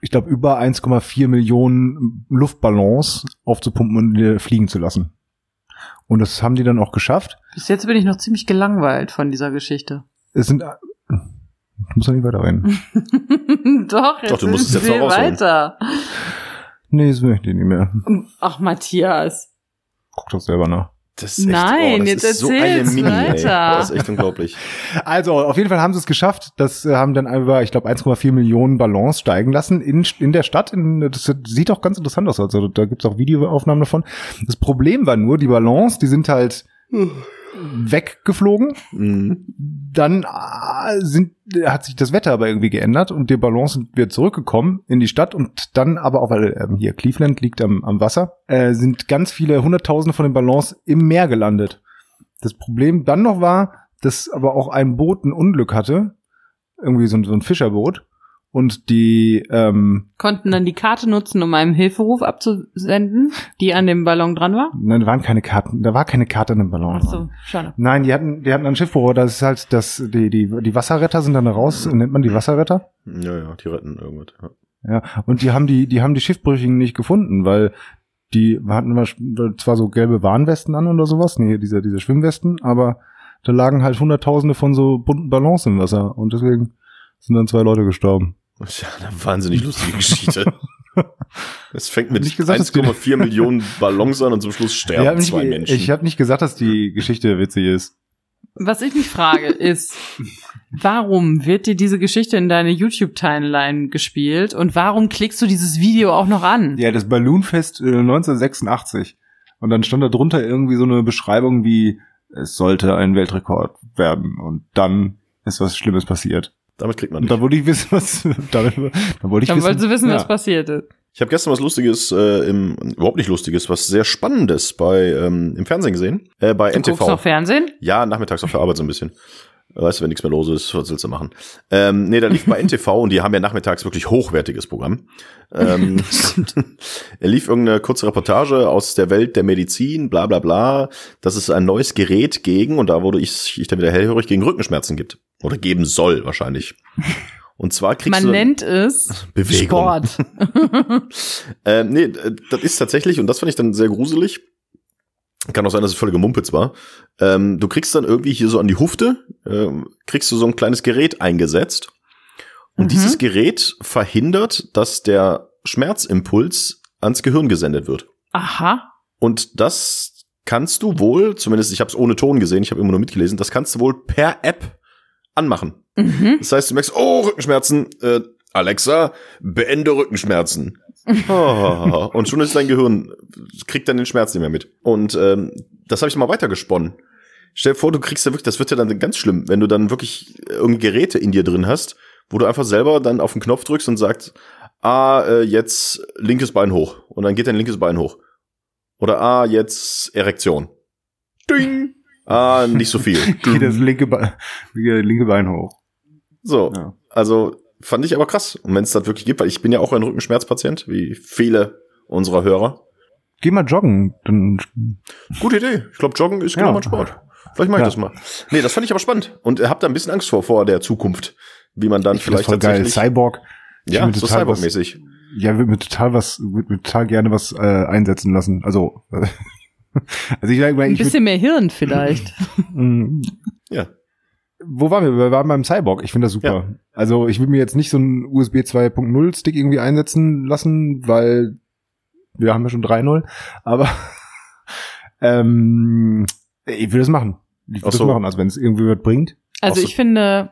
ich glaube, über 1,4 Millionen Luftballons aufzupumpen und äh, fliegen zu lassen. Und das haben die dann auch geschafft. Bis jetzt bin ich noch ziemlich gelangweilt von dieser Geschichte. Es sind, ich muss doch nicht weiterreden. Doch, jetzt Doch, du musst es jetzt viel noch weiter. Nee, das möchte ich nicht mehr. Ach, Matthias. Guck doch selber nach. Das ist Nein, das jetzt ist so eine Mini, ey. Das ist echt unglaublich. Also, auf jeden Fall haben sie es geschafft. Das äh, haben dann über, ich glaube, 1,4 Millionen Ballons steigen lassen in, in der Stadt. In, das sieht auch ganz interessant aus. Also, da gibt's auch Videoaufnahmen davon. Das Problem war nur, die Ballons, die sind halt weggeflogen. Mhm. Dann äh, sind, hat sich das Wetter aber irgendwie geändert und die Ballons sind wieder zurückgekommen in die Stadt und dann aber auch, weil ähm, hier Cleveland liegt am, am Wasser, äh, sind ganz viele Hunderttausende von den Ballons im Meer gelandet. Das Problem dann noch war, dass aber auch ein Boot ein Unglück hatte, irgendwie so, ein- so ein Fischerboot und die ähm, Konnten dann die Karte nutzen, um einen Hilferuf abzusenden, die an dem Ballon dran war? nein, da waren keine Karten, da war keine Karte an dem Ballon. Ach so, schade. Nein, die hatten, die hatten ein Schiffbruch, das ist halt, das, die, die, die Wasserretter sind dann raus, nennt man die Wasserretter? Ja, ja, die retten irgendwas. Ja. Ja, und die haben die, die haben die Schiffbrüchigen nicht gefunden, weil die hatten immer zwar so gelbe Warnwesten an oder sowas, nee, diese, diese Schwimmwesten, aber da lagen halt hunderttausende von so bunten Ballons im Wasser und deswegen sind dann zwei Leute gestorben. Das ist ja eine wahnsinnig lustige Geschichte. Es fängt mit Nicht gesagt, dass die- 1,4 Millionen Ballons an und zum Schluss sterben Ich habe nicht, zwei Menschen. ich hab nicht gesagt, dass die Geschichte witzig ist. Was ich mich frage, ist, warum wird dir diese Geschichte in deine YouTube-Timeline gespielt und warum klickst du dieses Video auch noch an? Ja, das Balloonfest äh, 1986. Und dann stand da drunter irgendwie so eine Beschreibung wie, es sollte ein Weltrekord werden. Und dann ist was Schlimmes passiert. Damit kriegt man nicht. da wollte ich wissen, was, damit, da wollte ich Dann wissen, wolltest du wissen, ja. was passiert ist. Ich habe gestern was Lustiges, äh, im, überhaupt nicht Lustiges, was sehr Spannendes bei ähm, im Fernsehen gesehen. Äh, bei Du NTV. guckst noch Fernsehen? Ja, nachmittags auf der Arbeit so ein bisschen. Weißt du, wenn nichts mehr los ist, was willst du machen? Ähm, nee, da lief bei NTV und die haben ja nachmittags wirklich hochwertiges Programm. Ähm, er lief irgendeine kurze Reportage aus der Welt der Medizin, bla bla bla, dass es ein neues Gerät gegen, und da wurde ich, ich dann wieder hellhörig, gegen Rückenschmerzen gibt. Oder geben soll wahrscheinlich. Und zwar kriegst Man du dann- nennt es Bewegung. Sport. Ähm, nee, das ist tatsächlich, und das fand ich dann sehr gruselig. Kann auch sein, dass es völlige Mumpitz war. Ähm, du kriegst dann irgendwie hier so an die Hufte, ähm, kriegst du so ein kleines Gerät eingesetzt. Und Mhm. dieses Gerät verhindert, dass der Schmerzimpuls ans Gehirn gesendet wird. Aha. Und das kannst du wohl, zumindest ich habe es ohne Ton gesehen, ich habe immer nur mitgelesen, das kannst du wohl per App anmachen. Mhm. Das heißt, du merkst, oh, Rückenschmerzen, äh, Alexa, beende Rückenschmerzen. Und schon ist dein Gehirn, kriegt dann den Schmerz nicht mehr mit. Und ähm, das habe ich mal weitergesponnen. Stell dir vor, du kriegst ja wirklich, das wird ja dann ganz schlimm, wenn du dann wirklich irgendeine Geräte in dir drin hast, wo du einfach selber dann auf den Knopf drückst und sagst, ah, äh, jetzt linkes Bein hoch. Und dann geht dein linkes Bein hoch. Oder ah, jetzt Erektion. Ding. Ah, nicht so viel. Geht das linke, Be linke Bein hoch. So, Ja. also fand ich aber krass. Und wenn es das wirklich gibt, weil ich bin ja auch ein Rückenschmerzpatient, wie viele unserer Hörer. Geh mal joggen, dann Gute Idee. Ich glaube, Joggen ist Ja. genau mein Sport. Vielleicht mache ich Ja. das mal. Nee, das fand ich aber spannend. Und habt da ein bisschen Angst vor, vor der Zukunft. Wie man dann ich vielleicht voll geil. tatsächlich. Cyborg. Ich ja, so total was- Cyborg-mäßig. Ja, würde mir total was, würde mir total gerne was äh, einsetzen lassen. Also, also ich, ich, Ein ich bisschen mehr Hirn vielleicht. Mm, Ja. Wo waren wir? Wir waren beim Cyborg. Ich finde das super. Also ich würde mir jetzt nicht so einen USB 2.0 Stick irgendwie einsetzen lassen, weil wir haben ja schon 3.0. Aber ähm, ich würde es machen. Ich würde es so. machen, also wenn es irgendwie was bringt. Also so- ich finde,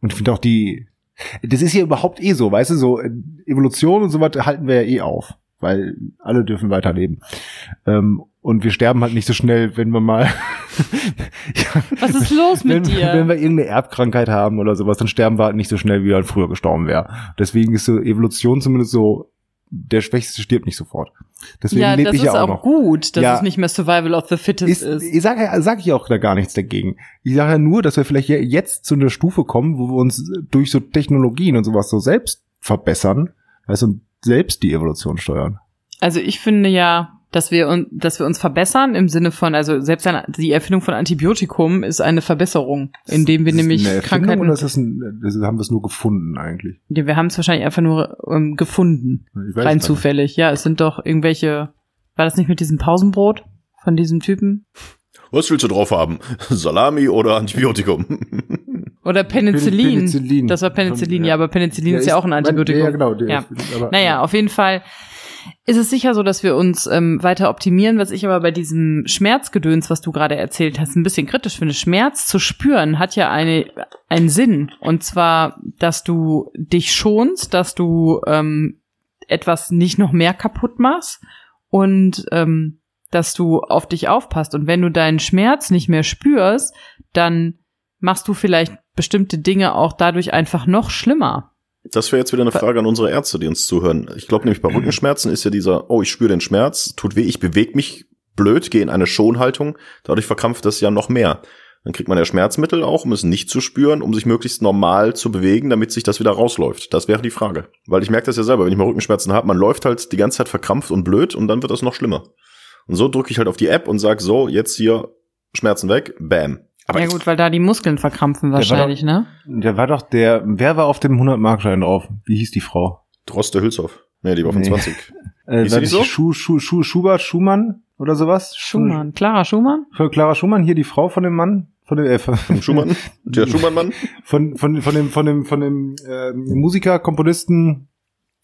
Und ich finde auch die, das ist ja überhaupt eh so, weißt du, so äh, Evolution und sowas halten wir ja eh auf, weil alle dürfen weiterleben. Ähm, und wir sterben halt nicht so schnell, wenn wir mal, ja, was ist los wenn, mit dir? wenn wir irgendeine Erbkrankheit haben oder sowas, dann sterben wir halt nicht so schnell, wie wir halt früher gestorben wäre. Deswegen ist so Evolution zumindest so, der Schwächste stirbt nicht sofort. Deswegen ja, lebe das ich ja auch auch noch. gut, dass Ja. es nicht mehr Survival of the Fittest Ist, ist. ich sage ja, sag ich auch da gar nichts dagegen. Ich sage ja nur, dass wir vielleicht jetzt zu einer Stufe kommen, wo wir uns durch so Technologien und sowas so selbst verbessern, weißt du, selbst die Evolution steuern. Also ich finde ja, dass wir uns, dass wir uns verbessern im Sinne von, also selbst eine, die Erfindung von Antibiotikum ist eine Verbesserung, indem wir Ist nämlich eine Erfindung Krankheiten, Oder ist das ein, das haben wir es nur gefunden eigentlich? Ja, wir haben es wahrscheinlich einfach nur ähm, gefunden, Ich weiß rein nicht. zufällig. Ja, es sind doch irgendwelche, war das nicht mit diesem Pausenbrot von diesem Typen? Was willst du drauf haben? Salami oder Antibiotikum? Oder Penicillin. Penicillin. Das war Penicillin, Von- ja, aber Penicillin Ja, ist ja auch ein Antibiotikum. Ja, genau. der Ja. ist- aber- Naja, auf jeden Fall ist es sicher so, dass wir uns ähm, weiter optimieren. Was ich aber bei diesem Schmerzgedöns, was du gerade erzählt hast, ein bisschen kritisch finde. Schmerz zu spüren hat ja eine, einen Sinn. Und zwar, dass du dich schonst, dass du ähm, etwas nicht noch mehr kaputt machst und ähm, dass du auf dich aufpasst. Und wenn du deinen Schmerz nicht mehr spürst, dann machst du vielleicht bestimmte Dinge auch dadurch einfach noch schlimmer. Das wäre jetzt wieder eine Frage an unsere Ärzte, die uns zuhören. Ich glaube nämlich bei Rückenschmerzen ist ja dieser, oh, ich spüre den Schmerz, tut weh, ich bewege mich blöd, gehe in eine Schonhaltung, dadurch verkrampft das ja noch mehr. Dann kriegt man ja Schmerzmittel auch, um es nicht zu spüren, um sich möglichst normal zu bewegen, damit sich das wieder rausläuft. Das wäre die Frage. Weil ich merke das ja selber, wenn ich mal Rückenschmerzen habe, man läuft halt die ganze Zeit verkrampft und blöd und dann wird das noch schlimmer. Und so drücke ich halt auf die App und sag so, jetzt hier Schmerzen weg, bam. Aber ja gut, weil da die Muskeln verkrampfen wahrscheinlich, ne? Der war doch der, wer war auf dem 100-Markschein drauf? Wie hieß die Frau? Droste Hülshoff. Nee, die war von Nee. 20. Äh, Hieß das so? Schu, Schu, Schu, Schubert, Schumann oder sowas? Schumann, Clara Schumann? Für Clara Schumann, hier die Frau von dem Mann, von dem, äh, von, Vom Schumann? Der Schumann-Mann? von, von, von dem, von dem, von dem äh, Musiker, Komponisten,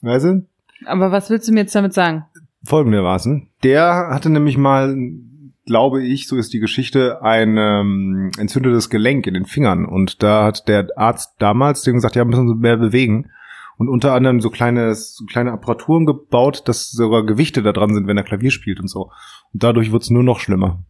weißt du? Aber was willst du mir jetzt damit sagen? Folgendermaßen. Der hatte nämlich mal, glaube ich, so ist die Geschichte, ein ähm, entzündetes Gelenk in den Fingern. Und da hat der Arzt damals dem gesagt, ja, müssen Sie mehr bewegen. Und unter anderem so kleine, so kleine Apparaturen gebaut, dass sogar Gewichte da dran sind, wenn er Klavier spielt und so. Und dadurch wird's nur noch schlimmer.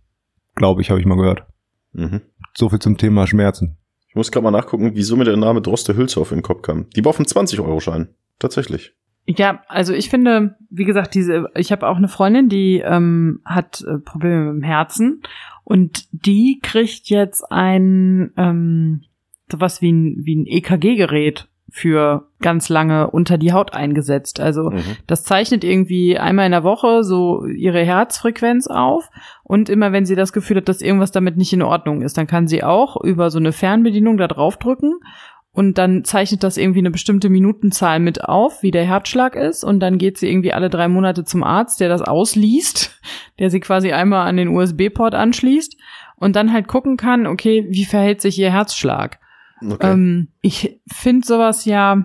Glaube ich, habe ich mal gehört. Mhm. So viel zum Thema Schmerzen. Ich muss gerade mal nachgucken, wieso mir der Name Droste Hülshoff in den Kopf kam. Die war auf dem 20-Euro-Schein. Tatsächlich. Ja, also ich finde, wie gesagt, diese, ich habe auch eine Freundin, die ähm, hat äh, Probleme mit dem Herzen und die kriegt jetzt ein ähm, sowas wie ein, wie ein EKG-Gerät für ganz lange unter die Haut eingesetzt. Also Mhm. das zeichnet irgendwie einmal in der Woche so ihre Herzfrequenz auf und immer wenn sie das Gefühl hat, dass irgendwas damit nicht in Ordnung ist, dann kann sie auch über so eine Fernbedienung da drauf drücken und dann zeichnet das irgendwie eine bestimmte Minutenzahl mit auf, wie der Herzschlag ist und dann geht sie irgendwie alle drei Monate zum Arzt, der das ausliest, der sie quasi einmal an den USB-Port anschließt und dann halt gucken kann, okay, wie verhält sich ihr Herzschlag? Okay. Ähm, ich finde sowas ja,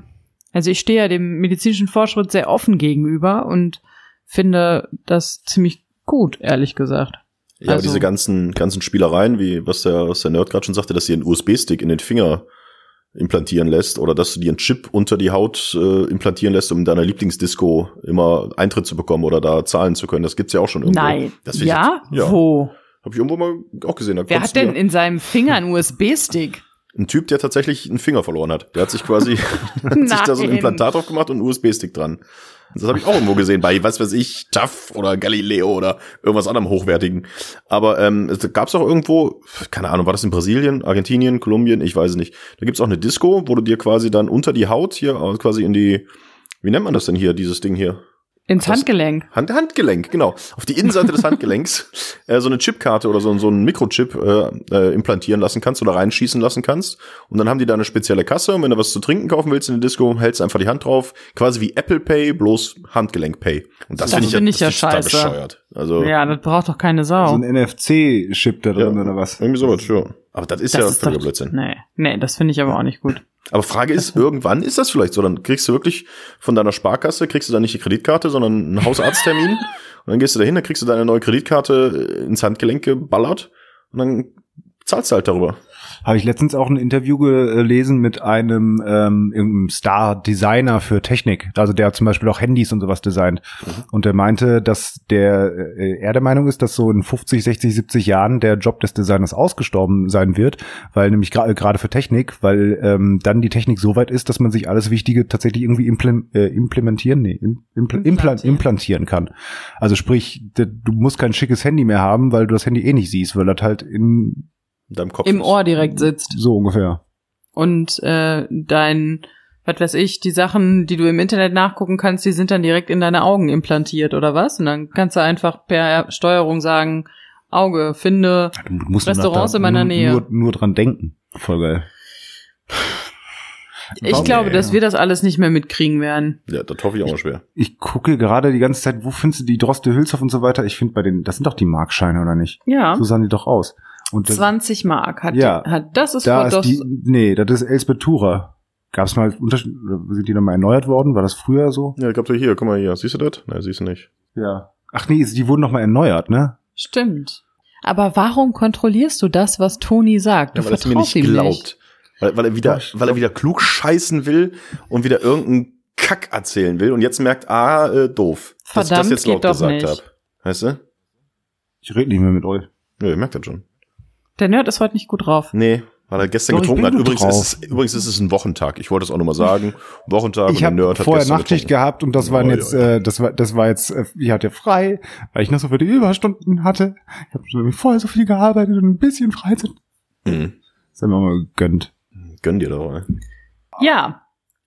also ich stehe ja dem medizinischen Fortschritt sehr offen gegenüber und finde das ziemlich gut, ehrlich gesagt. ja, aber also- diese ganzen, ganzen Spielereien, wie was der, was der Nerd gerade schon sagte, dass sie einen USB-Stick in den Finger implantieren lässt oder dass du dir einen Chip unter die Haut äh, implantieren lässt, um in deiner Lieblingsdisco immer Eintritt zu bekommen oder da zahlen zu können. Das gibt's ja auch schon irgendwo. Nein. Ja? Ich, ja. Wo? Habe ich irgendwo mal auch gesehen. Wer hat denn in seinem Finger einen USB-Stick? Ein Typ, der tatsächlich einen Finger verloren hat. Der hat sich quasi hat sich da so ein. Implantat drauf gemacht und einen USB-Stick dran. Das habe ich auch irgendwo gesehen bei, was weiß ich, TAF oder Galileo oder irgendwas anderem Hochwertigen. Aber ähm, es gab es auch irgendwo, keine Ahnung, war das in Brasilien, Argentinien, Kolumbien, ich weiß nicht. Da gibt's auch eine Disco, wo du dir quasi dann unter die Haut hier äh, quasi in die, wie nennt man das denn hier, dieses Ding hier? Ins Was? Handgelenk. Hand, Handgelenk, genau. Auf die Innenseite des Handgelenks äh, so eine Chipkarte oder so, so einen Mikrochip äh, äh, implantieren lassen kannst oder reinschießen lassen kannst. Und dann haben die da eine spezielle Kasse. Und wenn du was zu trinken kaufen willst in der Disco, hältst du einfach die Hand drauf. Quasi wie Apple Pay, bloß Handgelenk Pay. Und das, Das finde ich, find ich ja das total scheiße. bescheuert. Also Ja, das braucht doch keine Sau. So ein NFC-Chip da drin Ja. oder was? irgendwie sowas, ja. Aber das ist das ja völliger Blödsinn. Nee, nee, das finde ich aber auch nicht gut. Aber Frage ist, irgendwann ist das vielleicht so. Dann kriegst du wirklich von deiner Sparkasse, kriegst du dann nicht die Kreditkarte, sondern einen Hausarzttermin. und dann gehst du dahin, dann kriegst du deine neue Kreditkarte ins Handgelenk geballert. Und dann zahlst du halt darüber. Habe ich letztens auch ein Interview gelesen mit einem ähm, irgendeinem Star-Designer für Technik. Also der hat zum Beispiel auch Handys und sowas designt. Und der meinte, dass der äh, er der Meinung ist, dass so in 50, 60, 70 Jahren der Job des Designers ausgestorben sein wird, weil nämlich gra- gerade für Technik, weil ähm, dann die Technik so weit ist, dass man sich alles Wichtige tatsächlich irgendwie implem äh, implementieren, nee, im, impl implan Implantieren. implantieren kann. Also sprich, du musst kein schickes Handy mehr haben, weil du das Handy eh nicht siehst, weil das halt in In deinem Kopf. Im. Ohr direkt sitzt. so ungefähr. Und äh, dein, was weiß ich, die Sachen, die du im Internet nachgucken kannst, die sind dann direkt in deine Augen implantiert oder was? Und dann kannst du einfach per Steuerung sagen, Auge, finde Du musst Restaurants in meiner nur, Nähe. Nur, nur dran denken. Voll geil. Ich Warum? glaube, dass wir das alles nicht mehr mitkriegen werden. Ja, das hoffe ich auch mal schwer. Ich gucke gerade die ganze Zeit, wo findest du die Droste Hülshoff und so weiter? Ich finde bei den, das sind doch die Markscheine, oder nicht? Ja. So sahen die doch aus. Und das, 20 Mark hat, Ja. hat das ist da ist die, nee, das ist Elsbeth Tura. Gab es mal Unterschied, sind die nochmal erneuert worden? War das früher so? Ja, ich glaube, hier, guck mal hier. Siehst du das? Nein, siehst du nicht. Ja. Ach nee, die wurden nochmal erneuert, ne? Stimmt. Aber warum kontrollierst du das, was Toni sagt? Du Ja, weil es mir vertraust nicht ihm glaubt. nicht. Weil, weil er wieder, weil er wieder klug scheißen will und wieder irgendeinen Kack erzählen will und jetzt merkt, ah, äh, doof. dass ich Verdammt, das jetzt laut gesagt habe. Weißt du? Ich rede nicht mehr mit euch. Ja, ihr merkt das schon. Der Nerd ist heute nicht gut drauf. Nee, weil er gestern Doch, ich getrunken hat. Übrigens ist, es, übrigens ist es ein Wochentag. Ich wollte es auch nur mal sagen. Wochentag Ich und der habe Nerd hat vorher gestern Nachtschicht gehabt und das Ja, waren jetzt, ja. Äh, das war, das war jetzt, äh, ich hatte frei, weil ich noch so viele Überstunden hatte. Ich habe schon vorher so viel gearbeitet und ein bisschen Freizeit. Mhm. Das haben wir mal gegönnt. Gönn dir doch, ey. Ja.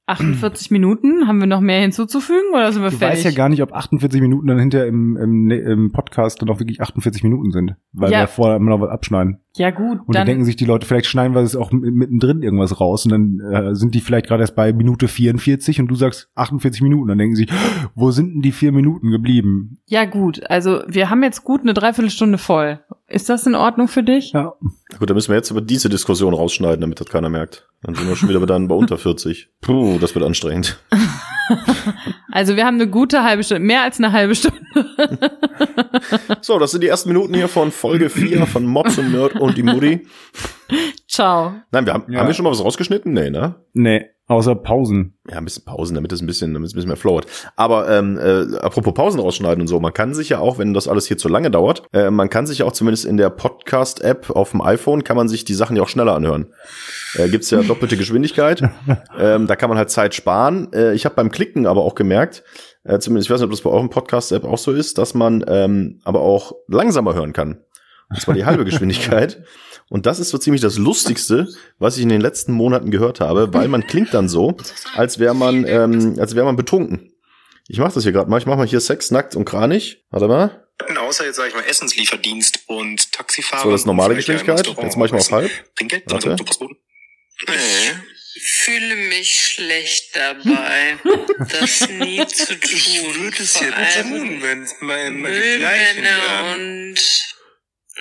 48 Minuten. Haben wir noch mehr hinzuzufügen oder sind wir Du fertig? weißt ja gar nicht, ob 48 Minuten dann hinter im, im, im Podcast dann auch wirklich 48 Minuten sind. Weil Ja. wir vorher immer noch was abschneiden. Ja gut, Und dann, denken sich die Leute, vielleicht schneiden wir es auch mittendrin irgendwas raus und dann äh, sind die vielleicht gerade erst bei Minute 44 und du sagst 48 Minuten. Dann denken sie, wo sind denn die vier Minuten geblieben? Ja gut, also wir haben jetzt gut eine Dreiviertelstunde voll. Ist das in Ordnung für dich? Ja. Gut, dann müssen wir jetzt aber diese Diskussion rausschneiden, damit das keiner merkt. Dann sind wir schon wieder dann bei unter 40. Puh, das wird anstrengend. Also wir haben eine gute halbe Stunde, mehr als eine halbe Stunde. so, das sind die ersten Minuten hier von Folge 4 von Mods und Nerd und die Mutti. Ciao. Nein, wir haben, Ja. haben wir schon mal was rausgeschnitten? Nee, ne? Nee, außer Pausen. Ja, ein bisschen Pausen, damit es ein bisschen, damit es ein bisschen mehr flowert. Aber ähm, äh, apropos Pausen rausschneiden und so, man kann sich ja auch, wenn das alles hier zu lange dauert, äh, man kann sich ja auch zumindest in der Podcast-App auf dem iPhone, kann man sich die Sachen ja auch schneller anhören. Äh, gibt's ja doppelte Geschwindigkeit. ähm, da kann man halt Zeit sparen. Äh, ich habe beim Klicken aber auch gemerkt, äh, zumindest, ich weiß nicht, ob das bei eurem Podcast-App auch so ist, dass man ähm, aber auch langsamer hören kann. Und zwar die halbe Geschwindigkeit. Und das ist so ziemlich das Lustigste, was ich in den letzten Monaten gehört habe, weil man klingt dann so, als wäre man, ähm, als wäre man betrunken. Ich mache das hier gerade mal. Ich mache mal hier Sex, nackt und kranig. Warte mal. Außer jetzt sage ich mal Essenslieferdienst und Taxifahrer. So, das ist normale Geschwindigkeit. Jetzt mache ich mal auf halb. Trinkgeld? Warte. Postboten? fühle mich schlecht dabei, das nie zu tun. Ich würde es ja tun, wenn es gleichen Müllmänner wären. und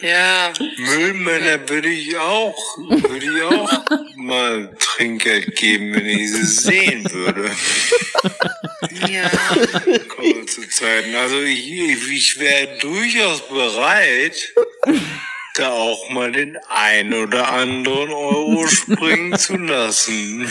ja, Müllmänner würde ich auch, würde ich auch mal Trinkgeld geben, wenn ich sie sehen würde. ja, Kommen zu Zeiten. Also ich, ich wäre durchaus bereit, da auch mal den ein oder anderen Euro springen zu lassen.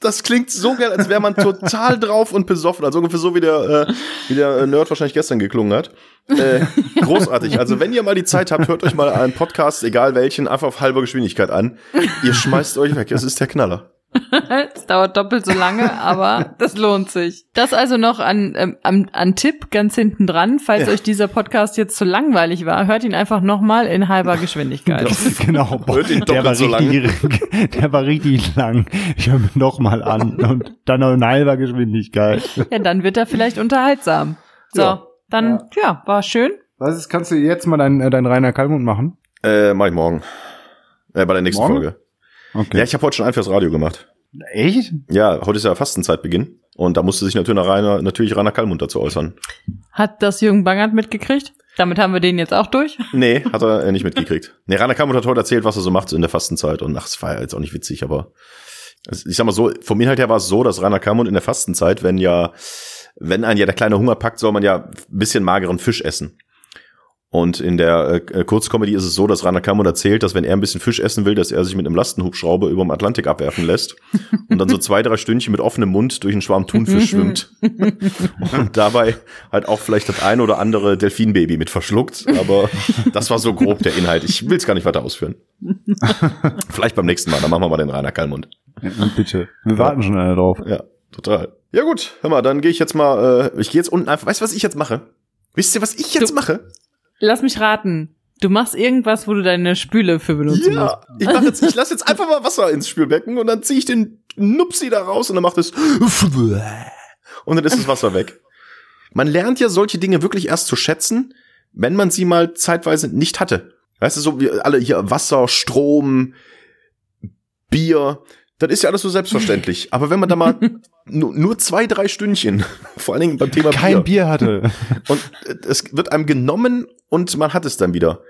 Das klingt so geil, als wäre man total drauf und besoffen. Also ungefähr so, wie der, äh, wie der äh, Nerd wahrscheinlich gestern geklungen hat. Äh, großartig. Also wenn ihr mal die Zeit habt, hört euch mal einen Podcast, egal welchen, einfach auf halber Geschwindigkeit an. Ihr schmeißt euch weg. Es ist der Knaller. Es dauert doppelt so lange, aber das lohnt sich. Das also noch an, ähm, an, an Tipp ganz hinten dran. Falls Ja. euch dieser Podcast jetzt zu langweilig war, hört ihn einfach nochmal in halber Geschwindigkeit. genau. Boah, Hört ihn der, war doppelt so richtig, der war richtig lang. Ich höre mir noch mal an und dann noch in halber Geschwindigkeit. Ja, dann wird er vielleicht unterhaltsam. So, Ja. dann, ja. war schön. Was ist, kannst du jetzt mal deinen äh, dein Rainer Kalmund machen? Äh, mach ich morgen. Äh, bei der nächsten Morgen? Folge. Okay. Ja, ich habe heute schon ein fürs Radio gemacht. Echt? Ja, heute ist ja Fastenzeitbeginn. Und da musste sich natürlich Rainer, natürlich Rainer Kallmund dazu äußern. Hat das Jürgen Bangert mitgekriegt? Damit haben wir den jetzt auch durch. Nee, hat er äh, nicht mitgekriegt. Nee, Rainer Kallmund hat heute erzählt, was er so macht in der Fastenzeit. Und ach, es war ja jetzt auch nicht witzig, aber ich sag mal so, vom Inhalt her war es so, dass Rainer Kallmund in der Fastenzeit, wenn ja, wenn einen ja der kleine Hunger packt, soll man ja ein bisschen mageren Fisch essen. Und in der äh, Kurzkomödie ist es so, dass Rainer Kallmund erzählt, dass wenn er ein bisschen Fisch essen will, dass er sich mit einem Lastenhubschrauber über dem Atlantik abwerfen lässt und dann so zwei, drei Stündchen mit offenem Mund durch einen Schwarm Thunfisch schwimmt. Und dabei halt auch vielleicht das ein oder andere Delfinbaby mit verschluckt. Aber das war so grob der Inhalt. Ich will es gar nicht weiter ausführen. vielleicht beim nächsten Mal, dann machen wir mal den Rainer Kallmund. Bitte. Wir warten schon alle drauf. Ja, total. Ja gut, hör mal, dann gehe ich jetzt mal, äh, ich gehe jetzt unten einfach, weißt du, was ich jetzt mache? Wisst ihr, was ich jetzt Du- mache? Lass mich raten. Du machst irgendwas, wo du deine Spüle für benutzen musst. Ja, ich mach jetzt, ich lasse jetzt einfach mal Wasser ins Spülbecken und dann ziehe ich den Nupsi da raus und dann macht es und dann ist das Wasser weg. Man lernt ja solche Dinge wirklich erst zu schätzen, wenn man sie mal zeitweise nicht hatte. Weißt du, so wie alle hier Wasser, Strom, Bier, das ist ja alles so selbstverständlich. Aber wenn man da mal nur, nur zwei, drei Stündchen, vor allen Dingen beim Thema Kein Bier hatte. und äh, es wird einem genommen und man hat es dann wieder.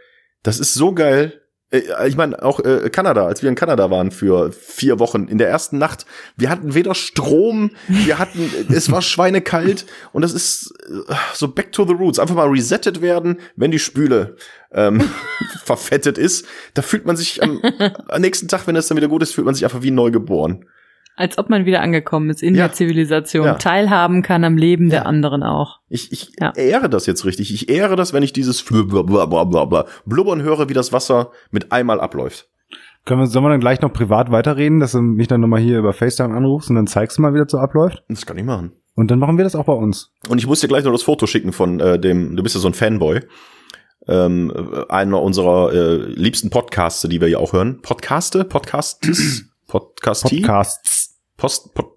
Das ist so geil. Äh, Ich meine, auch äh, Kanada, als wir in Kanada waren für vier Wochen, in der ersten Nacht, wir hatten weder Strom, wir hatten, es war schweinekalt und das ist äh, so back to the roots. Einfach mal resettet werden, wenn die Spüle ähm, verfettet ist. Da fühlt man sich am, am nächsten Tag, wenn es dann wieder gut ist, fühlt man sich einfach wie neu geboren. Als ob man wieder angekommen ist in Ja. der Zivilisation. Ja. Teilhaben kann am Leben Ja. der anderen auch. Ich, ich Ja. ehre das jetzt richtig. Ich ehre das, wenn ich dieses Blablabla blubbern höre, wie das Wasser mit einmal abläuft. Können wir, sollen wir dann gleich noch privat weiterreden, dass du mich dann nochmal hier über FaceTime anrufst und dann zeigst du mal, wie das so abläuft? Das kann ich machen. Und dann machen wir das auch bei uns. Und ich muss dir gleich noch das Foto schicken von äh, dem, du bist ja so ein Fanboy, ähm, äh, einer unserer äh, liebsten Podcaste, die wir ja auch hören. Podcaste? Podcastes? Podcasti? Podcasts. Post, pod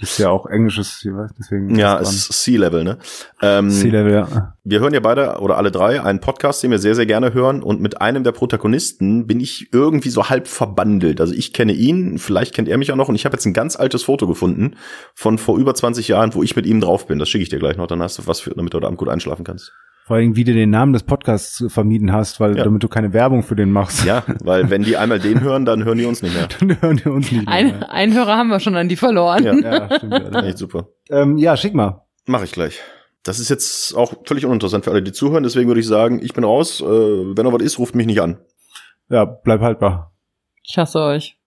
Ist ja auch englisches, ich weiß, deswegen. Ja, ist es ist Sea-Level, ne? Ähm, C-Level, ja. wir hören ja beide oder alle drei einen Podcast, den wir sehr, sehr gerne hören. Und mit einem der Protagonisten bin ich irgendwie so halb verbandelt. Also ich kenne ihn, vielleicht kennt er mich auch noch. Und ich habe jetzt ein ganz altes Foto gefunden von vor über 20 Jahren, wo ich mit ihm drauf bin. Das schicke ich dir gleich noch. Dann hast du was, für, damit du da Abend gut einschlafen kannst. Vor allem, wie du den Namen des Podcasts vermieden hast, weil Ja. damit du keine Werbung für den machst. Ja, weil wenn die einmal den hören, dann hören die uns nicht mehr. Dann hören wir uns nicht mehr. Ein, ein Hörer haben wir schon an die verloren. Ja, ja, stimmt. Ja, echt super. ähm, ja, schick mal. Mache ich gleich. Das ist jetzt auch völlig uninteressant für alle, die zuhören. Deswegen würde ich sagen, ich bin raus. Äh, wenn noch was ist, ruft mich nicht an. Ja, bleib haltbar. Ich hasse euch.